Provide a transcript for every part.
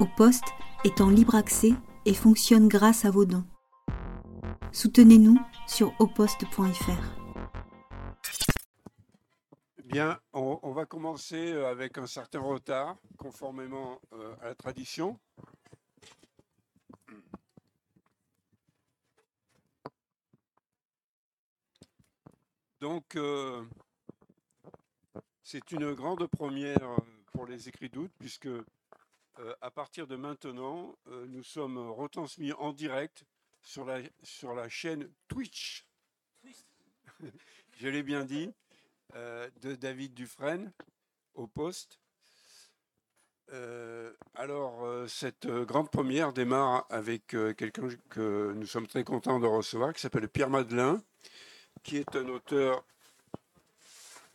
Au poste est en libre accès et fonctionne grâce à vos dons. Soutenez-nous sur oposte.fr. Bien, on, va commencer avec un certain retard, conformément euh, à la tradition. Donc, euh, c'est une grande première euh, pour les écrits d'août, puisque à partir de maintenant, nous sommes retransmis en direct sur la, sur la chaîne Twitch. Je l'ai bien dit, de David Dufresne au poste. alors, cette grande première démarre avec quelqu'un que nous sommes très contents de recevoir, qui s'appelle Pierre Madelin, qui est un auteur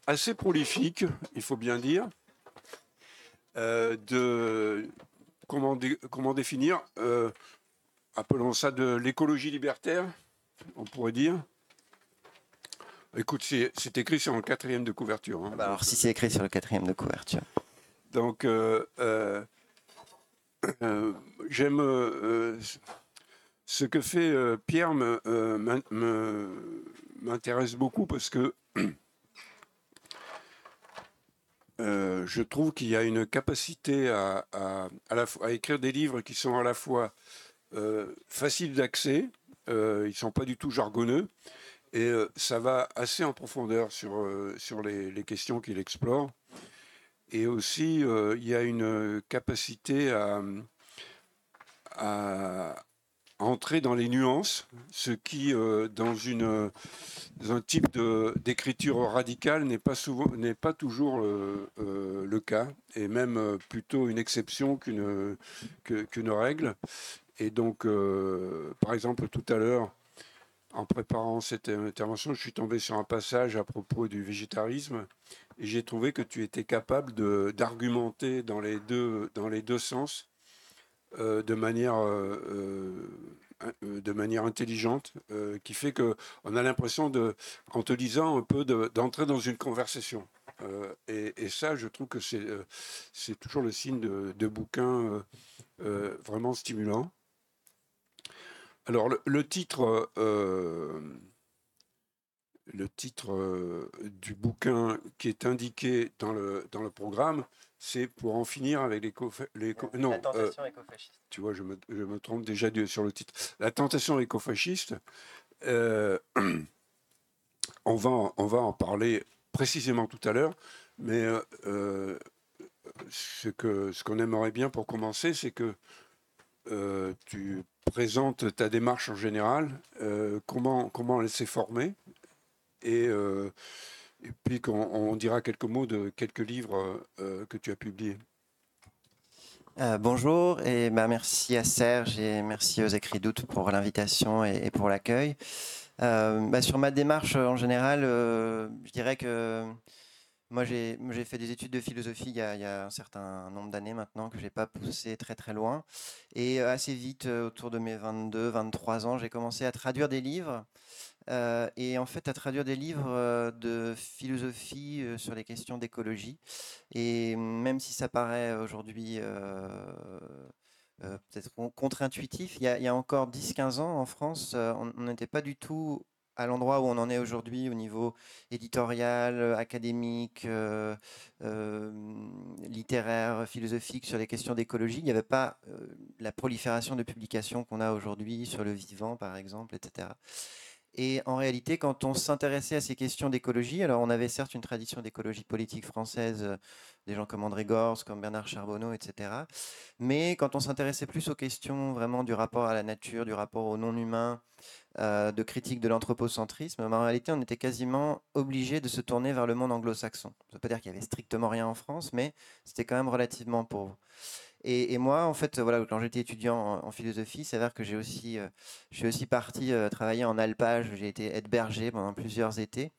assez prolifique, il faut bien dire, euh, de comment, comment définir, euh, appelons ça de l'écologie libertaire, on pourrait dire. Écoute, c'est écrit sur le quatrième de couverture. Hein. Ah bah alors, si c'est écrit sur le quatrième de couverture. Donc, euh, j'aime ce que fait Pierre m'intéresse beaucoup parce que Euh, je trouve qu'il y a une capacité à, à, écrire des livres qui sont à la fois euh, faciles d'accès, euh, ils ne sont pas du tout jargonneux, et ça va assez en profondeur sur, sur les, les questions qu'il explore. Et aussi, il y a une capacité à, à, entrer dans les nuances, ce qui, euh, dans, une, un type d'écriture radicale, n'est pas, souvent, pas toujours euh, euh, le cas, et même plutôt une exception qu'une, règle. Et donc, par exemple, tout à l'heure, en préparant cette intervention, je suis tombé sur un passage à propos du végétarisme, et j'ai trouvé que tu étais capable d'argumenter dans dans les deux sens euh, de manière euh, euh, de manière intelligente, qui fait que on a l'impression de, en te lisant un peu, d'entrer dans une conversation. Et, ça, je trouve que c'est toujours le signe de, de bouquins vraiment stimulants. Alors le, titre, le titre du bouquin qui est indiqué dans le, dans le programme, c'est pour en finir avec les, les non la tentation euh, écofasciste. Tu vois, je me, je me, trompe déjà sur le titre. La tentation écofasciste. Euh, on va on va en parler précisément tout à l'heure, mais euh, ce que ce qu'on aimerait bien pour commencer, c'est que tu présentes ta démarche en général, comment comment elle s'est formée et et puis qu'on dira quelques mots de quelques livres euh, que tu as publiés. Euh, bonjour et bah, merci à Serge et merci aux écrits d'août pour l'invitation et, pour l'accueil. Euh, bah, sur ma démarche en général, je dirais que moi j'ai fait des études de philosophie il y a, un certain nombre d'années maintenant que je n'ai pas poussé très très loin. Et assez vite, autour de mes 22-23 ans, j'ai commencé à traduire des livres euh, et en fait à traduire des livres euh, de philosophie euh, sur les questions d'écologie. Et même si ça paraît aujourd'hui peut-être contre-intuitif, il, y a encore 10-15 ans en France, on n'était pas du tout à l'endroit où on en est aujourd'hui au niveau éditorial, académique, littéraire, philosophique sur les questions d'écologie. Il n'y avait pas la prolifération de publications qu'on a aujourd'hui sur le vivant, par exemple, etc. Et en réalité, quand on s'intéressait à ces questions d'écologie, alors on avait certes une tradition d'écologie politique française, euh, des gens comme André Gors, comme Bernard Charbonneau, etc. Mais quand on s'intéressait plus aux questions vraiment du rapport à la nature, du rapport au non-humain, euh, de critique de l'anthropocentrisme, en réalité, on était quasiment obligé de se tourner vers le monde anglo-saxon. Ça ne veut pas dire qu'il y avait strictement rien en France, mais c'était quand même relativement pauvre. Et, moi, en fait, voilà, quand j'étais étudiant en, philosophie, c'est vrai que j'ai aussi, euh, je suis aussi parti euh, travailler en alpage. J'ai été être berger pendant plusieurs étés.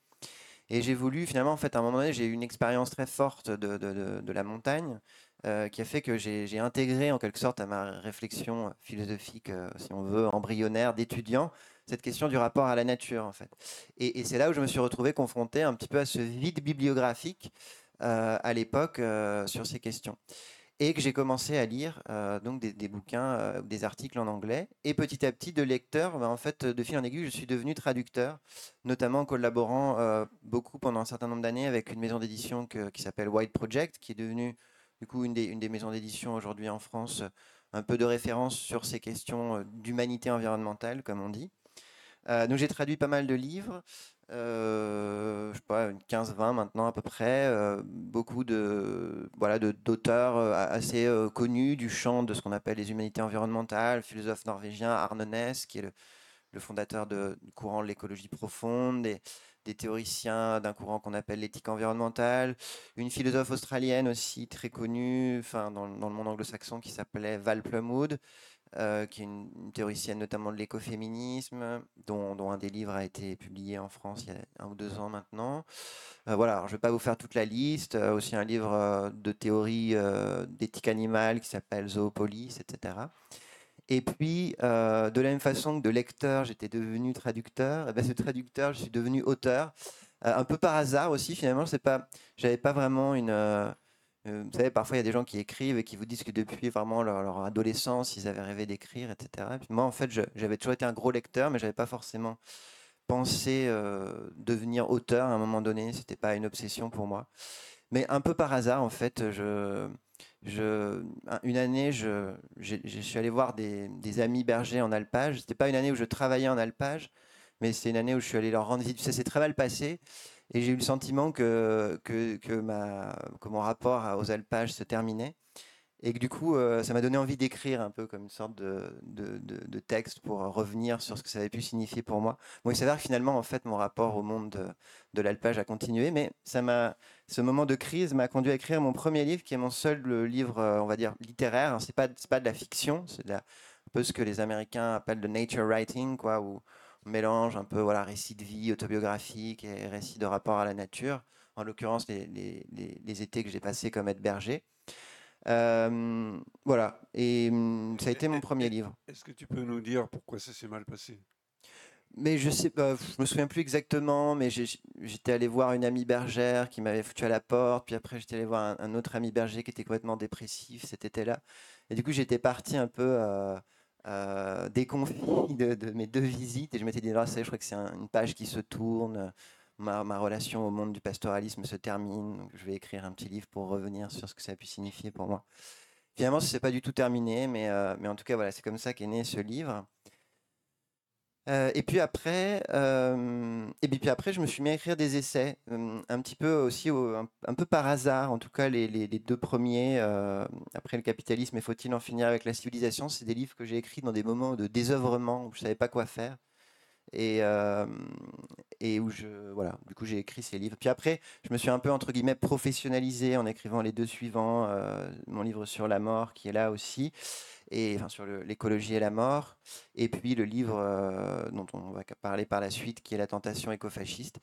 Et j'ai voulu, finalement, en fait, à un moment donné, j'ai eu une expérience très forte de, la montagne euh, qui a fait que j'ai intégré, en quelque sorte, à ma réflexion philosophique, si on veut, embryonnaire d'étudiant, cette question du rapport à la nature, en fait. Et, et c'est là où je me suis retrouvé confronté un petit peu à ce vide bibliographique à l'époque sur ces questions. Et que j'ai commencé à lire donc des, bouquins, des articles en anglais. Et petit à petit, de lecteur, bah, en fait, de fil en aiguille, je suis devenu traducteur, notamment en collaborant beaucoup pendant un certain nombre d'années avec une maison d'édition qui s'appelle White Project, qui est devenue du coup une des, une des maisons d'édition aujourd'hui en France, un peu de référence sur ces questions d'humanité environnementale, comme on dit. donc j'ai traduit pas mal de livres, euh, je sais pas, une 15-20 maintenant à peu près, euh, beaucoup de voilà d'auteurs euh, assez connus du champ de ce qu'on appelle les humanités environnementales, philosophe norvégien Arne Næss, qui est le, fondateur de, courant de l'écologie profonde, des, des théoriciens d'un courant qu'on appelle l'éthique environnementale, une philosophe australienne aussi très connue, enfin dans, dans le monde anglo-saxon qui s'appelait Val Plumwood, euh, qui est une, théoricienne notamment de l'écoféminisme, dont, un des livres a été publié en France il y a un ou deux ans maintenant. Euh, voilà, je ne vais pas vous faire toute la liste. Euh, aussi un livre de théorie d'éthique animale qui s'appelle Zoopolis, etc. Et puis, de la même façon que de lecteur, j'étais devenu traducteur, et eh ben, ce traducteur, je suis devenu auteur. un peu par hasard aussi, finalement, je n'avais pas vraiment une euh, vous savez, parfois il y a des gens qui écrivent et qui vous disent que depuis vraiment leur, adolescence, ils avaient rêvé d'écrire, etc. moi, en fait, j'avais toujours été un gros lecteur, mais je n'avais pas forcément pensé euh, devenir auteur à un moment donné. C'était pas une obsession pour moi. Mais un peu par hasard, en fait, une année, je, suis allé voir des, des amis bergers en alpage. C'était pas une année où je travaillais en alpage, mais c'est une année où je suis allé leur rendre visite. Ça s'est très mal passé. Et j'ai eu le sentiment que, que, que, ma, que mon rapport aux alpages se terminait. Et que du coup, euh, ça m'a donné envie d'écrire un peu comme une sorte de, de, de, texte pour revenir sur ce que ça avait pu signifier pour moi. Bon, il s'avère que finalement, en fait, mon rapport au monde de, l'alpage a continué, mais ça m'a, ce moment de crise m'a conduit à écrire mon premier livre, qui est mon seul livre, euh, on va dire, littéraire. C'est pas, pas de la fiction, c'est un peu ce que les Américains appellent le nature writing, quoi, où mélange un peu voilà, récit de vie autobiographique et récit de rapport à la nature, en l'occurrence les, les, les, étés que j'ai passés comme aide berger. Euh, voilà, et hum, ça a été mon premier livre. Est-ce que tu peux nous dire pourquoi ça s'est mal passé? Mais je sais pas, je me souviens plus exactement, mais j'étais allé voir une amie bergère qui m'avait foutu à la porte, puis après j'étais allé voir un, autre ami berger qui était complètement dépressif cet été-là. Et du coup j'étais parti un peu euh, euh, déconfit de, mes deux visites et je m'étais dit, là, je crois que c'est une page qui se tourne, ma, relation au monde du pastoralisme se termine, je vais écrire un petit livre pour revenir sur ce que ça a pu signifier pour moi. Finalement, ce n'est pas du tout terminé, mais, euh, mais en tout cas, voilà, c'est comme ça qu'est né ce livre. Euh, et puis après, euh, et puis après, je me suis mis à écrire des essais, euh, un petit peu aussi, un, peu par hasard. En tout cas, les, deux premiers, après le capitalisme et faut-il en finir avec la civilisation, c'est des livres que j'ai écrits dans des moments de désœuvrement où je savais pas quoi faire. Et, et où je, voilà, du coup, j'ai écrit ces livres. Puis après, je me suis un peu entre guillemets professionnalisé en écrivant les deux suivants, mon livre sur la mort qui est là aussi et enfin, sur l'écologie et la mort, et puis le livre euh, dont on va parler par la suite, qui est La tentation écofasciste,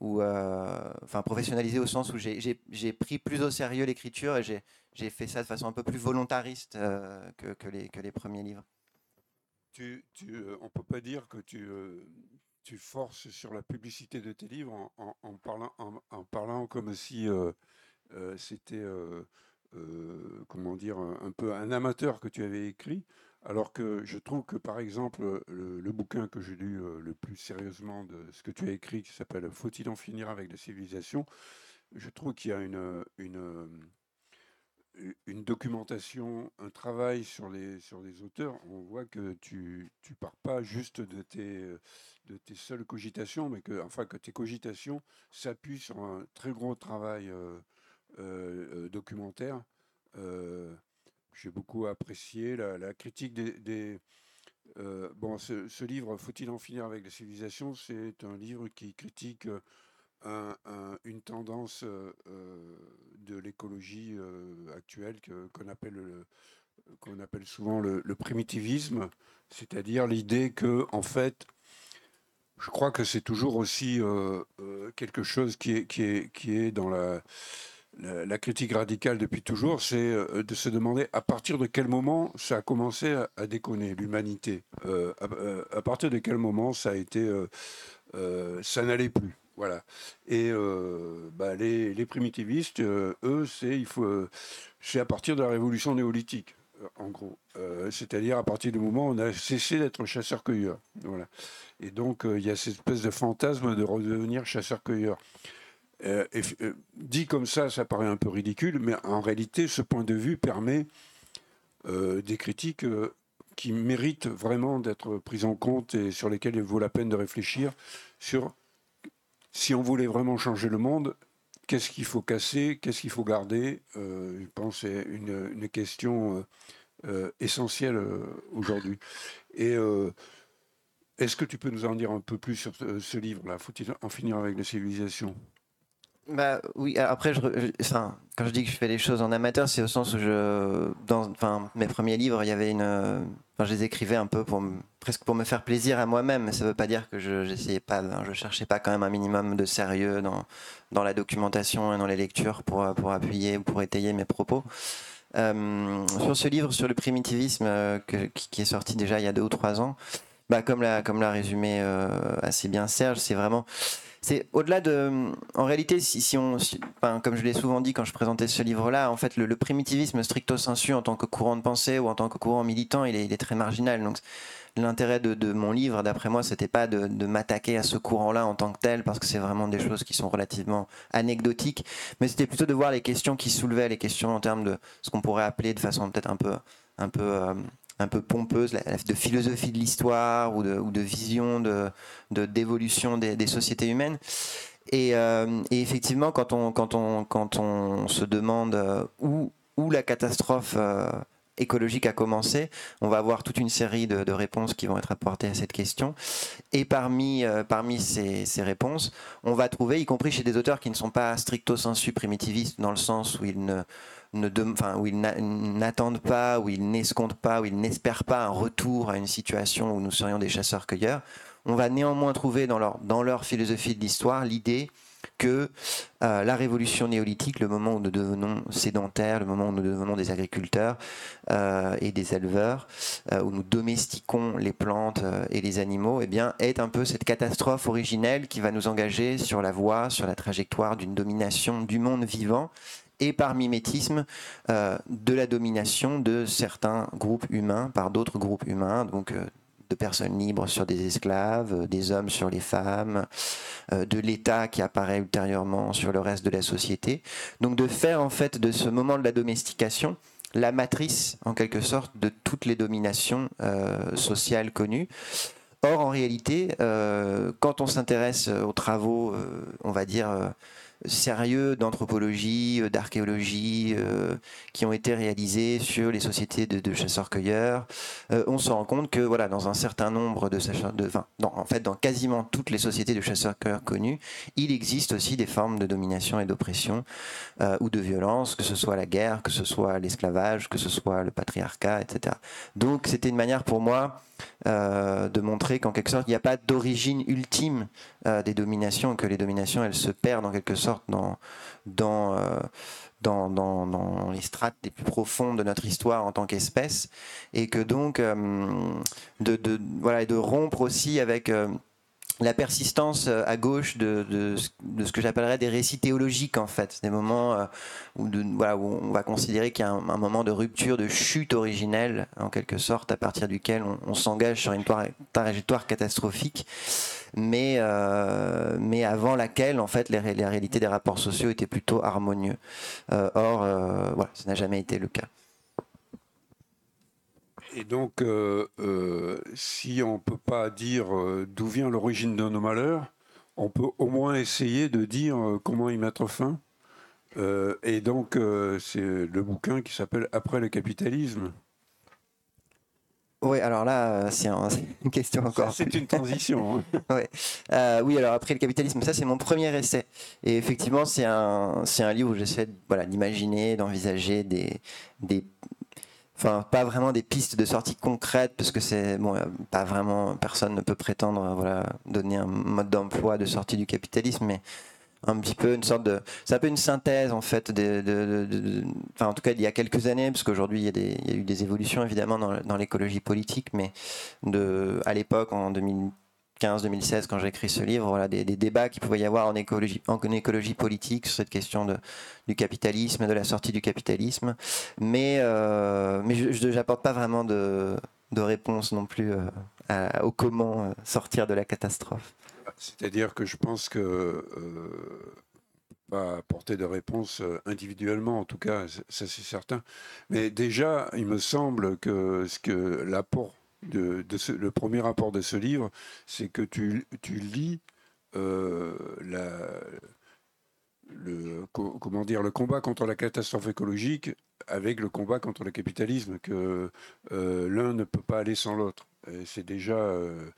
où, euh, professionnalisé au sens où j'ai pris plus au sérieux l'écriture et j'ai fait ça de façon un peu plus volontariste euh, que, que, les, que les premiers livres. Tu, tu, on peut pas dire que tu, tu forces sur la publicité de tes livres en, en, parlant, en, parlant comme si c'était euh, comment dire, un, peu un amateur que tu avais écrit, alors que je trouve que, par exemple, le, bouquin que j'ai lu euh, le plus sérieusement de ce que tu as écrit, qui s'appelle Faut-il en finir avec la civilisation, je trouve qu'il y a une, une, une, documentation, un travail sur les, sur les auteurs. On voit que tu ne pars pas juste de tes, de tes seules cogitations, mais que, enfin, que tes cogitations s'appuient sur un très gros travail. Euh, euh, euh, documentaire. Euh, j'ai beaucoup apprécié la, critique des, bon, ce, livre, Faut-il en finir avec la civilisation? C'est un livre qui critique une tendance de l'écologie actuelle qu'on appelle, appelle souvent le, primitivisme, c'est-à-dire l'idée que, en fait, je crois que c'est toujours aussi quelque chose qui est, qui est, qui est dans la la, critique radicale depuis toujours, c'est euh, de se demander à partir de quel moment ça a commencé à, déconner, l'humanité. Euh, euh, à, partir de quel moment ça a été, ça n'allait plus. Voilà. Et bah, les, primitivistes, eux, c'est c'est à partir de la révolution néolithique, en gros. C'est-à-dire à partir du moment où on a cessé d'être chasseur-cueilleur. Voilà. Et donc il y a cette espèce de fantasme de redevenir chasseur-cueilleur. Dit comme ça, ça paraît un peu ridicule, mais en réalité, ce point de vue permet des critiques qui méritent vraiment d'être prises en compte et sur lesquelles il vaut la peine de réfléchir sur si on voulait vraiment changer le monde, qu'est-ce qu'il faut casser, qu'est-ce qu'il faut garder euh, Je pense que c'est une, question euh, euh, essentielle aujourd'hui. Et est-ce que tu peux nous en dire un peu plus sur ce, livre-là? Faut-il en finir avec la civilisation bah oui, après, quand je dis que je fais les choses en amateur, c'est au sens où je, dans enfin, mes premiers livres, il y avait une, je les écrivais un peu pour presque pour me faire plaisir à moi-même. Ça ne veut pas dire que je n'essayais pas, je cherchais pas quand même un minimum de sérieux dans, dans la documentation et dans les lectures pour, pour appuyer ou pour étayer mes propos. Euh, sur ce livre sur le primitivisme euh, qui, est sorti déjà il y a deux ou trois ans, bah, comme l'a comme l'a résumé euh, assez bien Serge, c'est vraiment c'est au-delà de. En réalité, si, on, comme je l'ai souvent dit quand je présentais ce livre-là, en fait, le, primitivisme stricto sensu en tant que courant de pensée ou en tant que courant militant, il est, très marginal. Donc, l'intérêt de, mon livre, d'après moi, c'était pas de, m'attaquer à ce courant-là en tant que tel, parce que c'est vraiment des choses qui sont relativement anecdotiques, mais c'était plutôt de voir les questions qui soulevaient, les questions en termes de ce qu'on pourrait appeler de façon peut-être un peu, un peu euh, un peu pompeuse, de philosophie de l'histoire ou de, vision de, d'évolution des, sociétés humaines. Euh, et, effectivement, quand on, quand on, quand on se demande euh, où, où la catastrophe euh, écologique a commencé, on va avoir toute une série de, réponses qui vont être apportées à cette question. Et parmi, parmi ces, ces, réponses, on va trouver, y compris chez des auteurs qui ne sont pas stricto sensu primitivistes, dans le sens où ils ne où ils n'attendent pas, où ils n'escomptent pas, où ils n'espèrent pas un retour à une situation où nous serions des chasseurs-cueilleurs, on va néanmoins trouver dans leur, philosophie de l'histoire l'idée que euh, la révolution néolithique, le moment où nous devenons sédentaires, le moment où nous devenons des agriculteurs euh, et des éleveurs, euh, où nous domestiquons les plantes et les animaux, eh bien, est un peu cette catastrophe originelle qui va nous engager sur la voie, sur la trajectoire d'une domination du monde vivant et par mimétisme euh, de la domination de certains groupes humains par d'autres groupes humains, donc euh, de personnes libres sur des esclaves, euh, des hommes sur les femmes, de l'État qui apparaît ultérieurement sur le reste de la société. Donc de faire en fait de ce moment de la domestication la matrice en quelque sorte de toutes les dominations sociales connues. Or, en réalité, quand on s'intéresse aux travaux, on va dire, sérieux d'anthropologie, euh, d'archéologie euh, qui ont été réalisés sur les sociétés de, chasseurs-cueilleurs, euh, on se rend compte que voilà, dans un certain nombre de, de enfin, en fait, dans quasiment toutes les sociétés de chasseurs-cueilleurs connues, il existe aussi des formes de domination et d'oppression ou de violence, que ce soit la guerre, que ce soit l'esclavage, que ce soit le patriarcat, etc. Donc, c'était une manière pour moi euh, de montrer qu'en quelque sorte, il n'y a pas d'origine ultime euh, des dominations, que les dominations, elles se perdent en quelque sorte dans, dans, euh, dans, dans, les strates les plus profondes de notre histoire en tant qu'espèce, et que donc, de, de, voilà, de rompre aussi avec la persistance euh, à gauche de, ce que j'appellerais des récits théologiques en fait, des moments euh, où, voilà, où on va considérer qu'il y a un, moment de rupture, de chute originelle en quelque sorte, à partir duquel on, s'engage sur une trajectoire catastrophique, mais, euh, mais avant laquelle en fait les, les, réalités des rapports sociaux étaient plutôt harmonieux. or, voilà, ça n'a jamais été le cas. Et donc, euh, euh, si on ne peut pas dire euh, d'où vient l'origine de nos malheurs, on peut au moins essayer de dire comment y mettre fin. et donc, c'est le bouquin qui s'appelle Après le capitalisme. Oui, alors là, c'est une question encore. C'est une transition. Hein. oui, alors après le capitalisme, ça c'est mon premier essai. Et effectivement, c'est un, un livre où j'essaie voilà, d'imaginer, d'envisager des, des, enfin pas vraiment des pistes de sortie concrètes parce que c'est bon pas vraiment personne ne peut prétendre voilà donner un mode d'emploi de sortie du capitalisme mais un petit peu une sorte de c'est un peu une synthèse en fait de, en tout cas il y a quelques années parce qu'aujourd'hui il, y a eu des évolutions évidemment dans, l'écologie politique mais de à l'époque en 2000 2015-2016 quand j'ai écrit ce livre, voilà, des, débats qu'il pouvait y avoir en écologie, en écologie politique sur cette question de, du capitalisme, de la sortie du capitalisme. Mais, euh, mais je n'apporte pas vraiment de, de, réponse non plus euh, au comment euh, sortir de la catastrophe. C'est-à-dire que je pense que pas apporter de réponse individuellement, en tout cas, ça c'est certain. Mais déjà, il me semble que, ce que l'apport de, le premier rapport de ce livre, c'est que tu, tu lis euh, la, le, comment dire, le combat contre la catastrophe écologique avec le combat contre le capitalisme, que euh, l'un ne peut pas aller sans l'autre. C'est déjà, euh,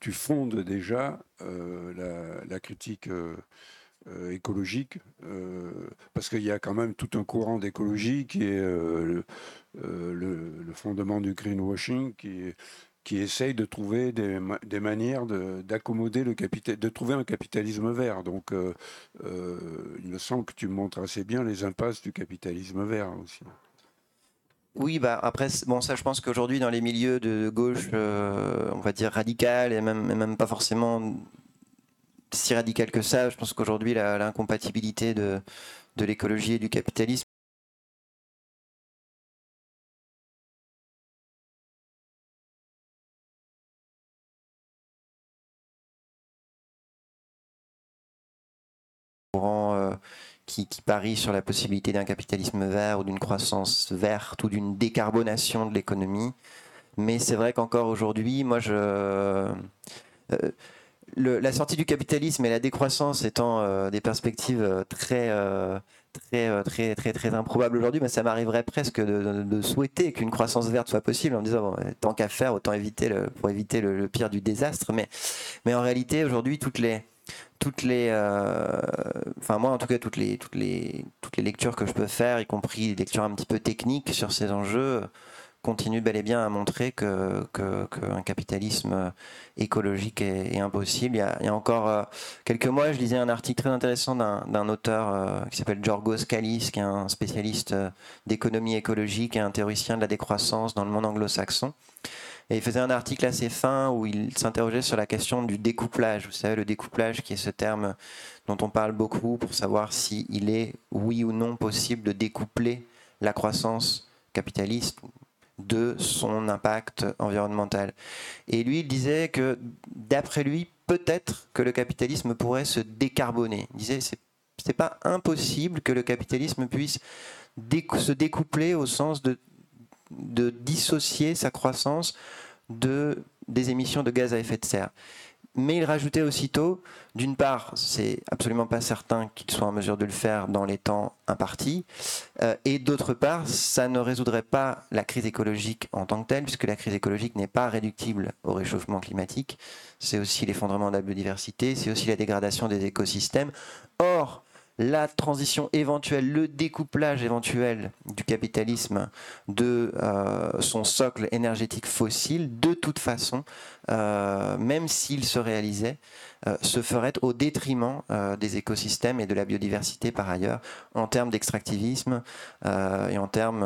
tu fondes déjà la, critique écologique, parce qu'il y a quand même tout un courant d'écologie qui est le, fondement du greenwashing, qui, qui essaye de trouver des, des manières d'accommoder le capital, de trouver un capitalisme vert. Donc, il me semble que tu montres assez bien les impasses du capitalisme vert aussi. Oui, bah après, bon, ça, je pense qu'aujourd'hui, dans les milieux de gauche, on va dire radical, et même, même pas forcément si radical que ça. Je pense qu'aujourd'hui, l'incompatibilité de, de l'écologie et du capitalisme euh, qui, qui parie sur la possibilité d'un capitalisme vert ou d'une croissance verte ou d'une décarbonation de l'économie. Mais c'est vrai qu'encore aujourd'hui, moi, euh, la sortie du capitalisme et la décroissance étant euh, des perspectives très, très, très, très, très improbables aujourd'hui, mais ça m'arriverait presque de, souhaiter qu'une croissance verte soit possible en me disant tant qu'à faire, autant éviter le, pour éviter le, pire du désastre. Mais en réalité, aujourd'hui, toutes les toutes les, enfin moi en tout cas toutes les toutes les toutes les lectures que je peux faire, y compris des lectures un petit peu techniques sur ces enjeux continue bel et bien à montrer qu'un que, capitalisme écologique est, impossible. Il y, a, encore euh, quelques mois, je lisais un article très intéressant d'un auteur euh, qui s'appelle Georgos Kallis, qui est un spécialiste euh, d'économie écologique et un théoricien de la décroissance dans le monde anglo-saxon. Et il faisait un article assez fin où il s'interrogeait sur la question du découplage. Vous savez, le découplage qui est ce terme dont on parle beaucoup pour savoir s'il est oui ou non possible de découpler la croissance capitaliste de son impact environnemental. Et lui, il disait que, d'après lui, peut-être que le capitalisme pourrait se décarboner. Il disait c'est c'est pas impossible que le capitalisme puisse se découpler au sens de, de dissocier sa croissance de, des émissions de gaz à effet de serre. Mais il rajoutait aussitôt, d'une part, c'est absolument pas certain qu'il soit en mesure de le faire dans les temps impartis, euh, et d'autre part, ça ne résoudrait pas la crise écologique en tant que telle, puisque la crise écologique n'est pas réductible au réchauffement climatique. C'est aussi l'effondrement de la biodiversité, c'est aussi la dégradation des écosystèmes. Or, la transition éventuelle, le découplage éventuel du capitalisme de euh, son socle énergétique fossile, de toute façon, euh, même s'il se réalisait, euh, se ferait au détriment des écosystèmes et de la biodiversité par ailleurs, en termes d'extractivisme et en termes,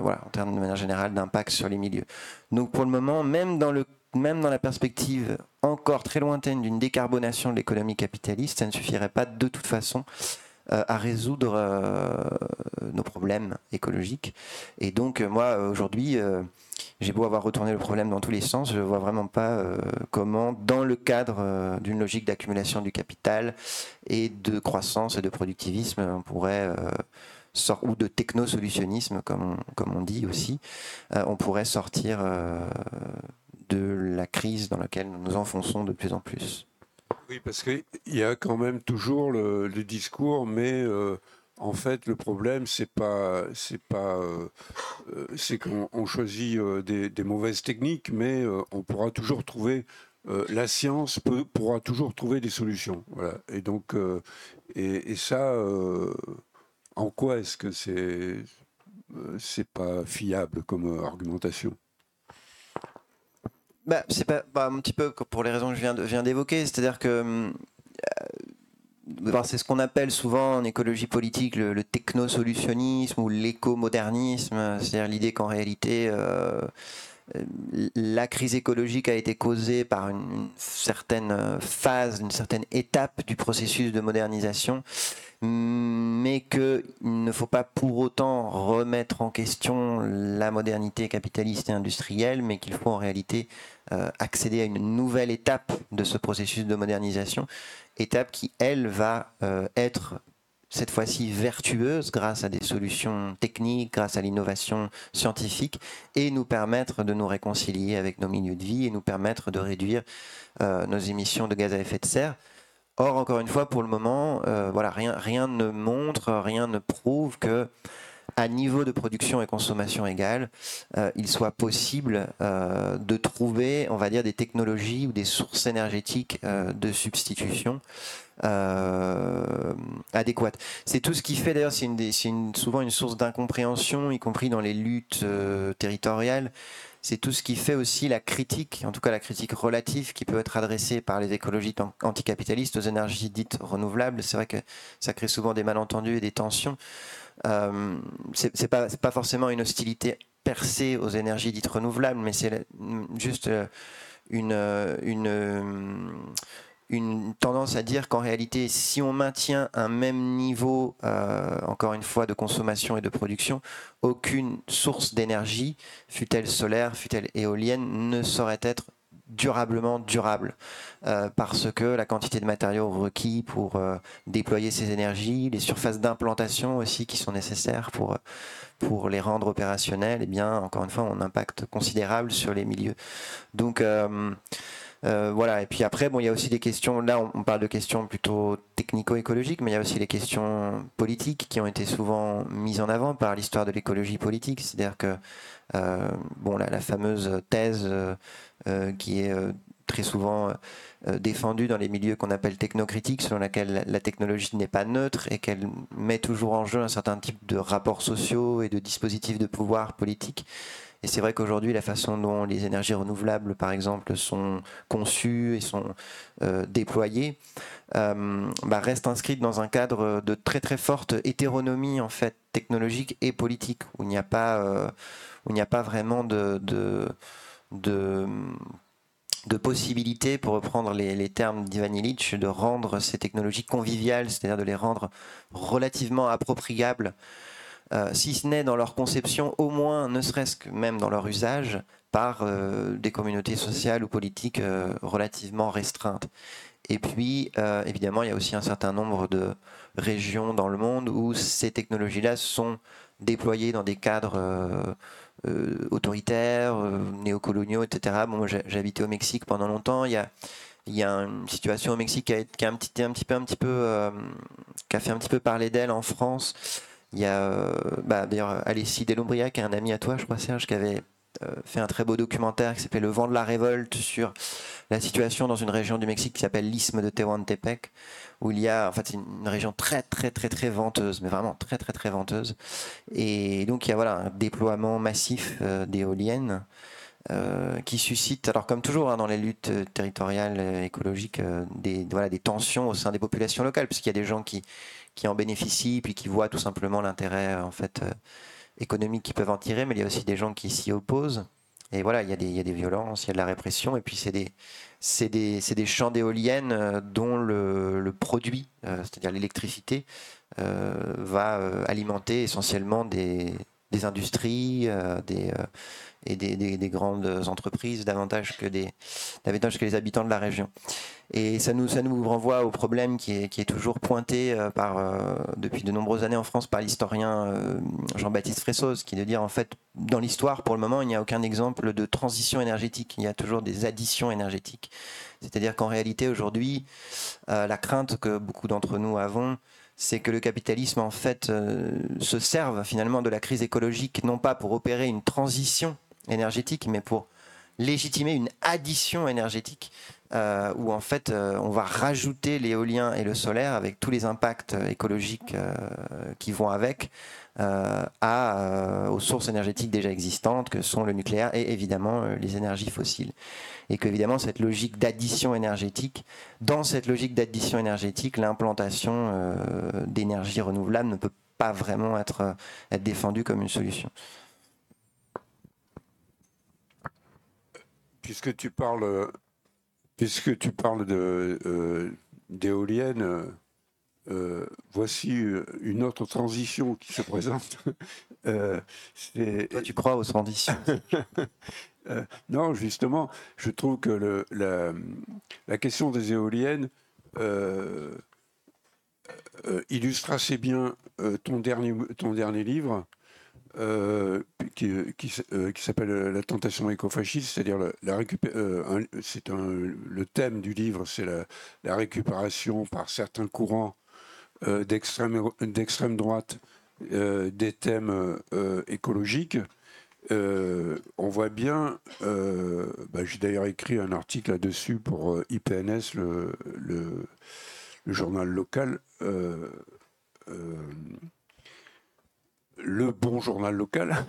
voilà, en termes de manière générale d'impact sur les milieux. Donc pour le moment, même dans le même dans la perspective encore très lointaine d'une décarbonation de l'économie capitaliste, ça ne suffirait pas de toute façon à résoudre euh, nos problèmes écologiques. Et donc, euh, moi, aujourd'hui, j'ai beau avoir retourné le problème dans tous les sens, je ne vois vraiment pas comment, dans le cadre d'une logique d'accumulation du capital et de croissance et de productivisme, on pourrait ou de technosolutionnisme, comme on, comme on dit aussi, on pourrait sortir de la crise dans laquelle nous nous enfonçons de plus en plus. Oui, parce qu'il y a quand même toujours le, discours, mais euh, en fait, le problème, c'est pas, c'est pas, euh, euh, c'est qu'on choisit des, mauvaises techniques, mais on pourra toujours trouver. la science peut, pourra toujours trouver des solutions. Voilà. Et donc, et, et, ça, en quoi est-ce que c'est, c'est pas fiable comme argumentation? Bah, c'est pas bah, un petit peu pour les raisons que je viens, viens d'évoquer, c'est-à-dire que euh, c'est ce qu'on appelle souvent en écologie politique le, le technosolutionnisme ou l'éco-modernisme, c'est-à-dire l'idée qu'en réalité, euh, la crise écologique a été causée par une, certaine phase, une certaine étape du processus de modernisation, mais qu'il ne faut pas pour autant remettre en question la modernité capitaliste et industrielle, mais qu'il faut en réalité euh, accéder à une nouvelle étape de ce processus de modernisation, étape qui, elle, va euh, être cette fois-ci vertueuse grâce à des solutions techniques, grâce à l'innovation scientifique, et nous permettre de nous réconcilier avec nos milieux de vie et nous permettre de réduire euh, nos émissions de gaz à effet de serre. Or, encore une fois, pour le moment, euh, voilà, rien, rien ne montre, rien ne prouve que à niveau de production et consommation égale, euh, il soit possible de trouver, on va dire, des technologies ou des sources énergétiques de substitution euh, adéquate. C'est tout ce qui fait d'ailleurs, c'est souvent une source d'incompréhension, y compris dans les luttes euh, territoriales. C'est tout ce qui fait aussi la critique, en tout cas la critique relative qui peut être adressée par les écologistes anticapitalistes aux énergies dites renouvelables. C'est vrai que ça crée souvent des malentendus et des tensions. Euh, c'est pas, forcément une hostilité percée aux énergies dites renouvelables, mais c'est juste euh, une, une une tendance à dire qu'en réalité, si on maintient un même niveau, euh, encore une fois, de consommation et de production, aucune source d'énergie, fût-elle solaire, fût-elle éolienne, ne saurait être durablement durable euh, parce que la quantité de matériaux requis pour euh, déployer ces énergies, les surfaces d'implantation aussi qui sont nécessaires pour, pour les rendre opérationnelles, eh bien, encore une fois, un impact considérable sur les milieux. Donc, euh, voilà. Et puis après, bon, il y a aussi des questions. Là, on, parle de questions plutôt technico-écologiques, mais il y a aussi les questions politiques qui ont été souvent mises en avant par l'histoire de l'écologie politique. C'est-à-dire que, euh, bon, la, fameuse thèse euh, qui est très souvent défendue dans les milieux qu'on appelle technocritiques, selon laquelle la technologie n'est pas neutre et qu'elle met toujours en jeu un certain type de rapports sociaux et de dispositifs de pouvoir politique. Et c'est vrai qu'aujourd'hui, la façon dont les énergies renouvelables, par exemple, sont conçues et sont euh, déployées, euh, bah, reste inscrite dans un cadre de très très forte hétéronomie en fait technologique et politique, où il n'y a pas, euh, où il n'y a pas vraiment de, de de possibilité, pour reprendre les, les termes d'Ivan Illich, de rendre ces technologies conviviales, c'est-à-dire de les rendre relativement appropriables euh, si ce n'est dans leur conception, au moins, ne serait-ce que même dans leur usage, par euh, des communautés sociales ou politiques euh, relativement restreintes. Et puis, évidemment, il y a aussi un certain nombre de régions dans le monde où ces technologies-là sont déployées dans des cadres autoritaires, néocoloniaux, etc. Bon, j'ai habité au Mexique pendant longtemps. Il y a, il y a une situation au Mexique qui a, fait un petit peu parler d'elle en France il y a euh, bah, d'ailleurs Alessi Delombria, qui est un ami à toi, je crois, Serge, qui avait euh, fait un très beau documentaire qui s'appelait Le vent de la révolte sur la situation dans une région du Mexique qui s'appelle l'isthme de Tehuantepec, où il y a, en fait, une région très, très, très, très venteuse, mais vraiment très, très, très venteuse. Et donc, il y a voilà, un déploiement massif euh, d'éoliennes. qui suscite, alors comme toujours hein, dans les luttes territoriales écologiques, des, voilà, des tensions au sein des populations locales, puisqu'il y a des gens qui, qui en bénéficient, puis qui voient tout simplement l'intérêt en fait euh, économique qu'ils peuvent en tirer, mais il y a aussi des gens qui s'y opposent. Et voilà, il y, a des, violences, il y a de la répression, et puis c'est des, champs d'éoliennes euh, dont le, produit, euh, c'est-à-dire l'électricité, va alimenter essentiellement des industries, des, et des, des, grandes entreprises davantage que, des, davantage que les habitants de la région. Et ça nous, ça nous renvoie au problème qui est, qui est toujours pointé euh, par, euh, depuis de nombreuses années en France par l'historien euh, Jean-Baptiste Fressos, qui est de dire en fait, dans l'histoire, pour le moment, il n'y a aucun exemple de transition énergétique. Il y a toujours des additions énergétiques. C'est-à-dire qu'en réalité, aujourd'hui, la crainte que beaucoup d'entre nous avons, c'est que le capitalisme, en fait, se serve finalement de la crise écologique, non pas pour opérer une transition énergétique, mais pour légitimer une addition énergétique euh, où en fait euh, on va rajouter l'éolien et le solaire avec tous les impacts euh, écologiques qui vont avec aux sources énergétiques déjà existantes que sont le nucléaire et évidemment les énergies fossiles. Et que évidemment cette logique d'addition énergétique, dans cette logique d'addition énergétique, l'implantation d'énergie renouvelable ne peut pas vraiment être défendue comme une solution. Puisque tu parles, puisque tu parles de d'éoliennes, voici une autre transition qui se présente. Toi, tu crois aux transitions Non, justement, je trouve que le, la, la, question des éoliennes illustre assez bien ton, dernier, ton dernier livre, euh, qui, qui, euh, qui s'appelle La tentation écofasciste, c'est-à-dire la, la euh, c'est le thème du livre, c'est la, récupération par certains courants d'extrême droite des thèmes écologiques. on voit bien, bah, j'ai d'ailleurs écrit un article là-dessus pour IPNS, le, le journal local le bon journal local,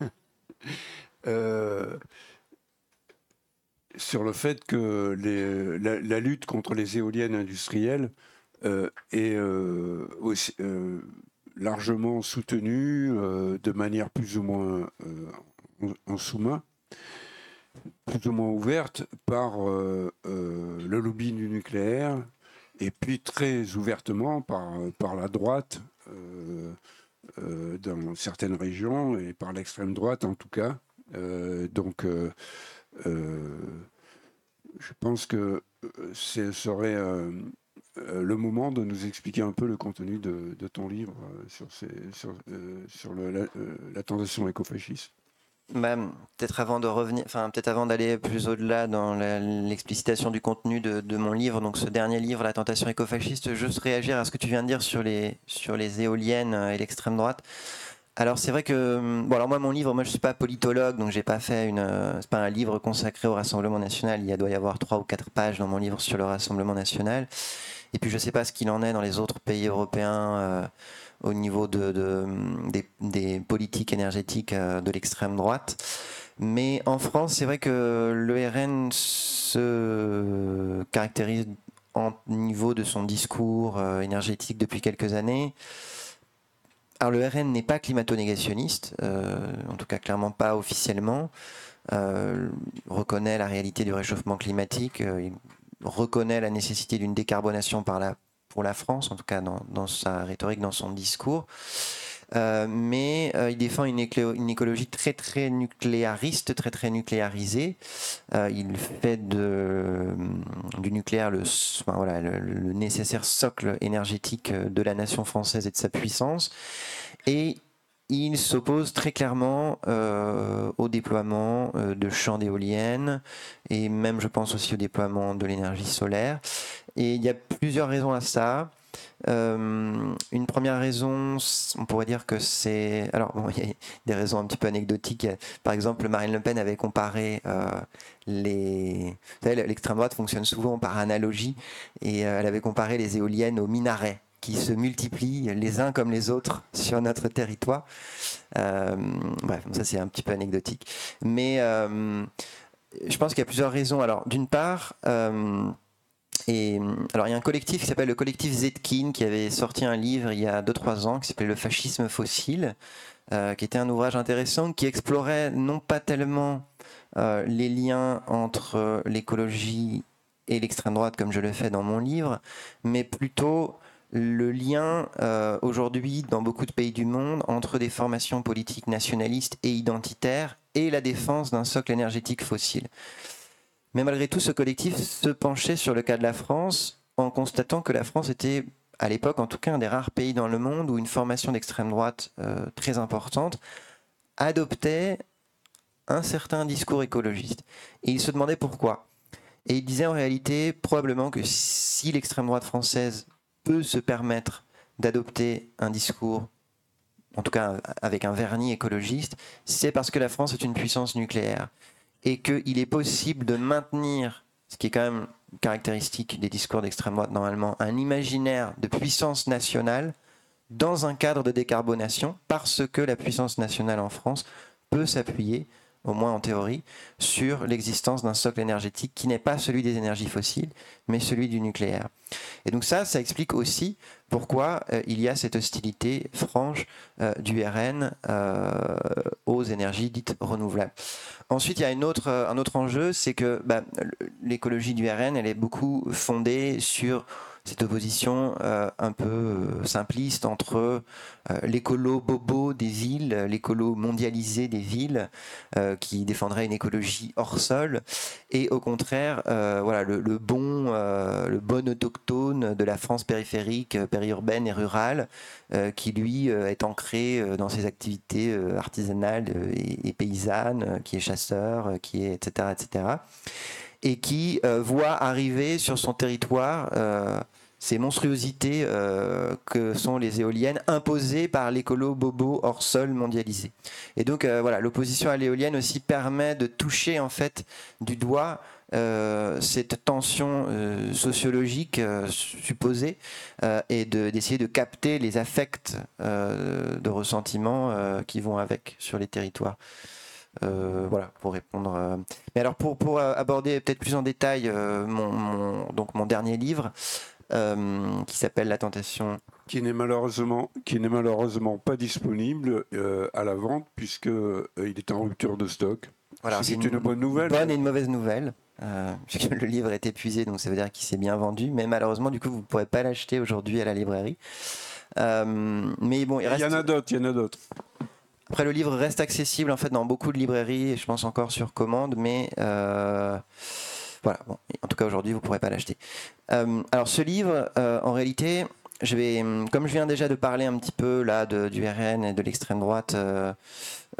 euh, sur le fait que la, lutte contre les éoliennes industrielles euh, est euh, largement soutenue de manière plus ou moins en, sous-main, plus ou moins ouverte par le lobby du nucléaire et puis très ouvertement par, la droite dans certaines régions et par l'extrême droite en tout cas. Euh, donc, euh, je pense que ce serait le moment de nous expliquer un peu le contenu de, ton livre sur, le, la, tentation écofasciste. Bah, peut-être avant de revenir, enfin peut-être avant d'aller plus au-delà dans l'explicitation du contenu de, mon livre, donc ce dernier livre, La tentation écofasciste, juste réagir à ce que tu viens de dire sur les sur les éoliennes et l'extrême droite. Alors c'est vrai que bon alors moi mon livre, moi je suis pas politologue, donc j'ai pas fait une, c'est pas un livre consacré au Rassemblement national. Il y a, doit y avoir trois ou quatre pages dans mon livre sur le Rassemblement national. Et puis je sais pas ce qu'il en est dans les autres pays européens. Euh, au niveau de, des, politiques énergétiques euh, de l'extrême droite. Mais en France, c'est vrai que le RN se caractérise en niveau de son discours euh, énergétique depuis quelques années. Alors le RN n'est pas climato-négationniste, euh, en tout cas clairement pas officiellement. Euh, reconnaît la réalité du réchauffement climatique, il reconnaît la nécessité d'une décarbonation par la pour la France, en tout cas dans, sa rhétorique, dans son discours. Euh, mais euh, il défend une, écologie très très nucléariste, très très nucléarisée. Euh, il fait du nucléaire le, le, nécessaire socle énergétique de la nation française et de sa puissance. Et il s'oppose très clairement au déploiement de champs d'éoliennes et même, je pense aussi au déploiement de l'énergie solaire. Et il y a plusieurs raisons à ça. Euh, une première raison, on pourrait dire que c'est. Alors, il y a des raisons un petit peu anecdotiques. Par exemple, Marine Le Pen avait comparé euh, les. Vous savez, l'extrême droite fonctionne souvent par analogie, et euh, elle avait comparé les éoliennes aux minarets qui se multiplient les uns comme les autres sur notre territoire. bref, ça c'est un petit peu anecdotique. Mais je pense qu'il y a plusieurs raisons. Alors, d'une part, et alors il y a un collectif qui s'appelle le collectif Zetkin qui avait sorti un livre il y a 2-3 ans qui s'appelait Le fascisme fossile, euh, qui était un ouvrage intéressant qui explorait non pas tellement euh, les liens entre l'écologie et l'extrême droite comme je le fais dans mon livre, mais plutôt le lien euh, aujourd'hui dans beaucoup de pays du monde entre des formations politiques nationalistes et identitaires et la défense d'un socle énergétique fossile. Mais malgré tout, ce collectif se penchait sur le cas de la France en constatant que la France était, à l'époque en tout cas, un des rares pays dans le monde où une formation d'extrême droite euh, très importante adoptait un certain discours écologiste. Et il se demandait pourquoi. Et il disait en réalité probablement que si l'extrême droite française peut se permettre d'adopter un discours, en tout cas avec un vernis écologiste, c'est parce que la France est une puissance nucléaire et qu'il est possible de maintenir, ce qui est quand même caractéristique des discours d'extrême droite normalement, un imaginaire de puissance nationale dans un cadre de décarbonation, parce que la puissance nationale en France peut s'appuyer, au moins en théorie, sur l'existence d'un socle énergétique qui n'est pas celui des énergies fossiles, mais celui du nucléaire. Et donc ça, ça explique aussi pourquoi euh, il y a cette hostilité franche euh, du RN euh, aux énergies dites renouvelables. Ensuite, il y a une autre, un autre enjeu, c'est que bah, l'écologie du RN, elle est beaucoup fondée sur cette opposition euh, un peu euh, simpliste entre euh, l'écolo bobo des villes, l'écolo mondialisé des villes, qui défendrait une écologie hors sol, et au contraire, voilà, le, bon, le autochtone de la France périphérique, périurbaine et rurale, qui lui est ancré dans ses activités artisanales et, et, paysannes, qui est chasseur, qui est etc. etc et qui voit arriver sur son territoire ces monstruosités euh, que sont les éoliennes imposées par l'écolo bobo hors sol mondialisé. Et donc euh, voilà, l'opposition à l'éolienne aussi permet de toucher en fait du doigt euh, cette tension sociologique supposée et d'essayer de, capter les affects de ressentiment qui vont avec sur les territoires. voilà, pour répondre. Mais alors, pour, aborder peut-être plus en détail donc mon dernier livre, euh, qui s'appelle La Tentation. Qui n'est malheureusement, qui n'est malheureusement pas disponible euh, à la vente puisque euh, il est en rupture de stock. Voilà, c'est une, bonne nouvelle. Bonne et une mauvaise nouvelle. le livre est épuisé, donc ça veut dire qu'il s'est bien vendu. Mais malheureusement, du coup, vous ne pourrez pas l'acheter aujourd'hui à la librairie. mais bon, il, reste... il y en a d'autres. Il y en a d'autres. Après, le livre reste accessible en fait dans beaucoup de librairies, et je pense encore sur commande, mais voilà, en tout cas aujourd'hui, vous ne pourrez pas l'acheter. Euh, alors ce livre, euh, en réalité, je vais, comme je viens déjà de parler un petit peu là du RN et de l'extrême droite, euh,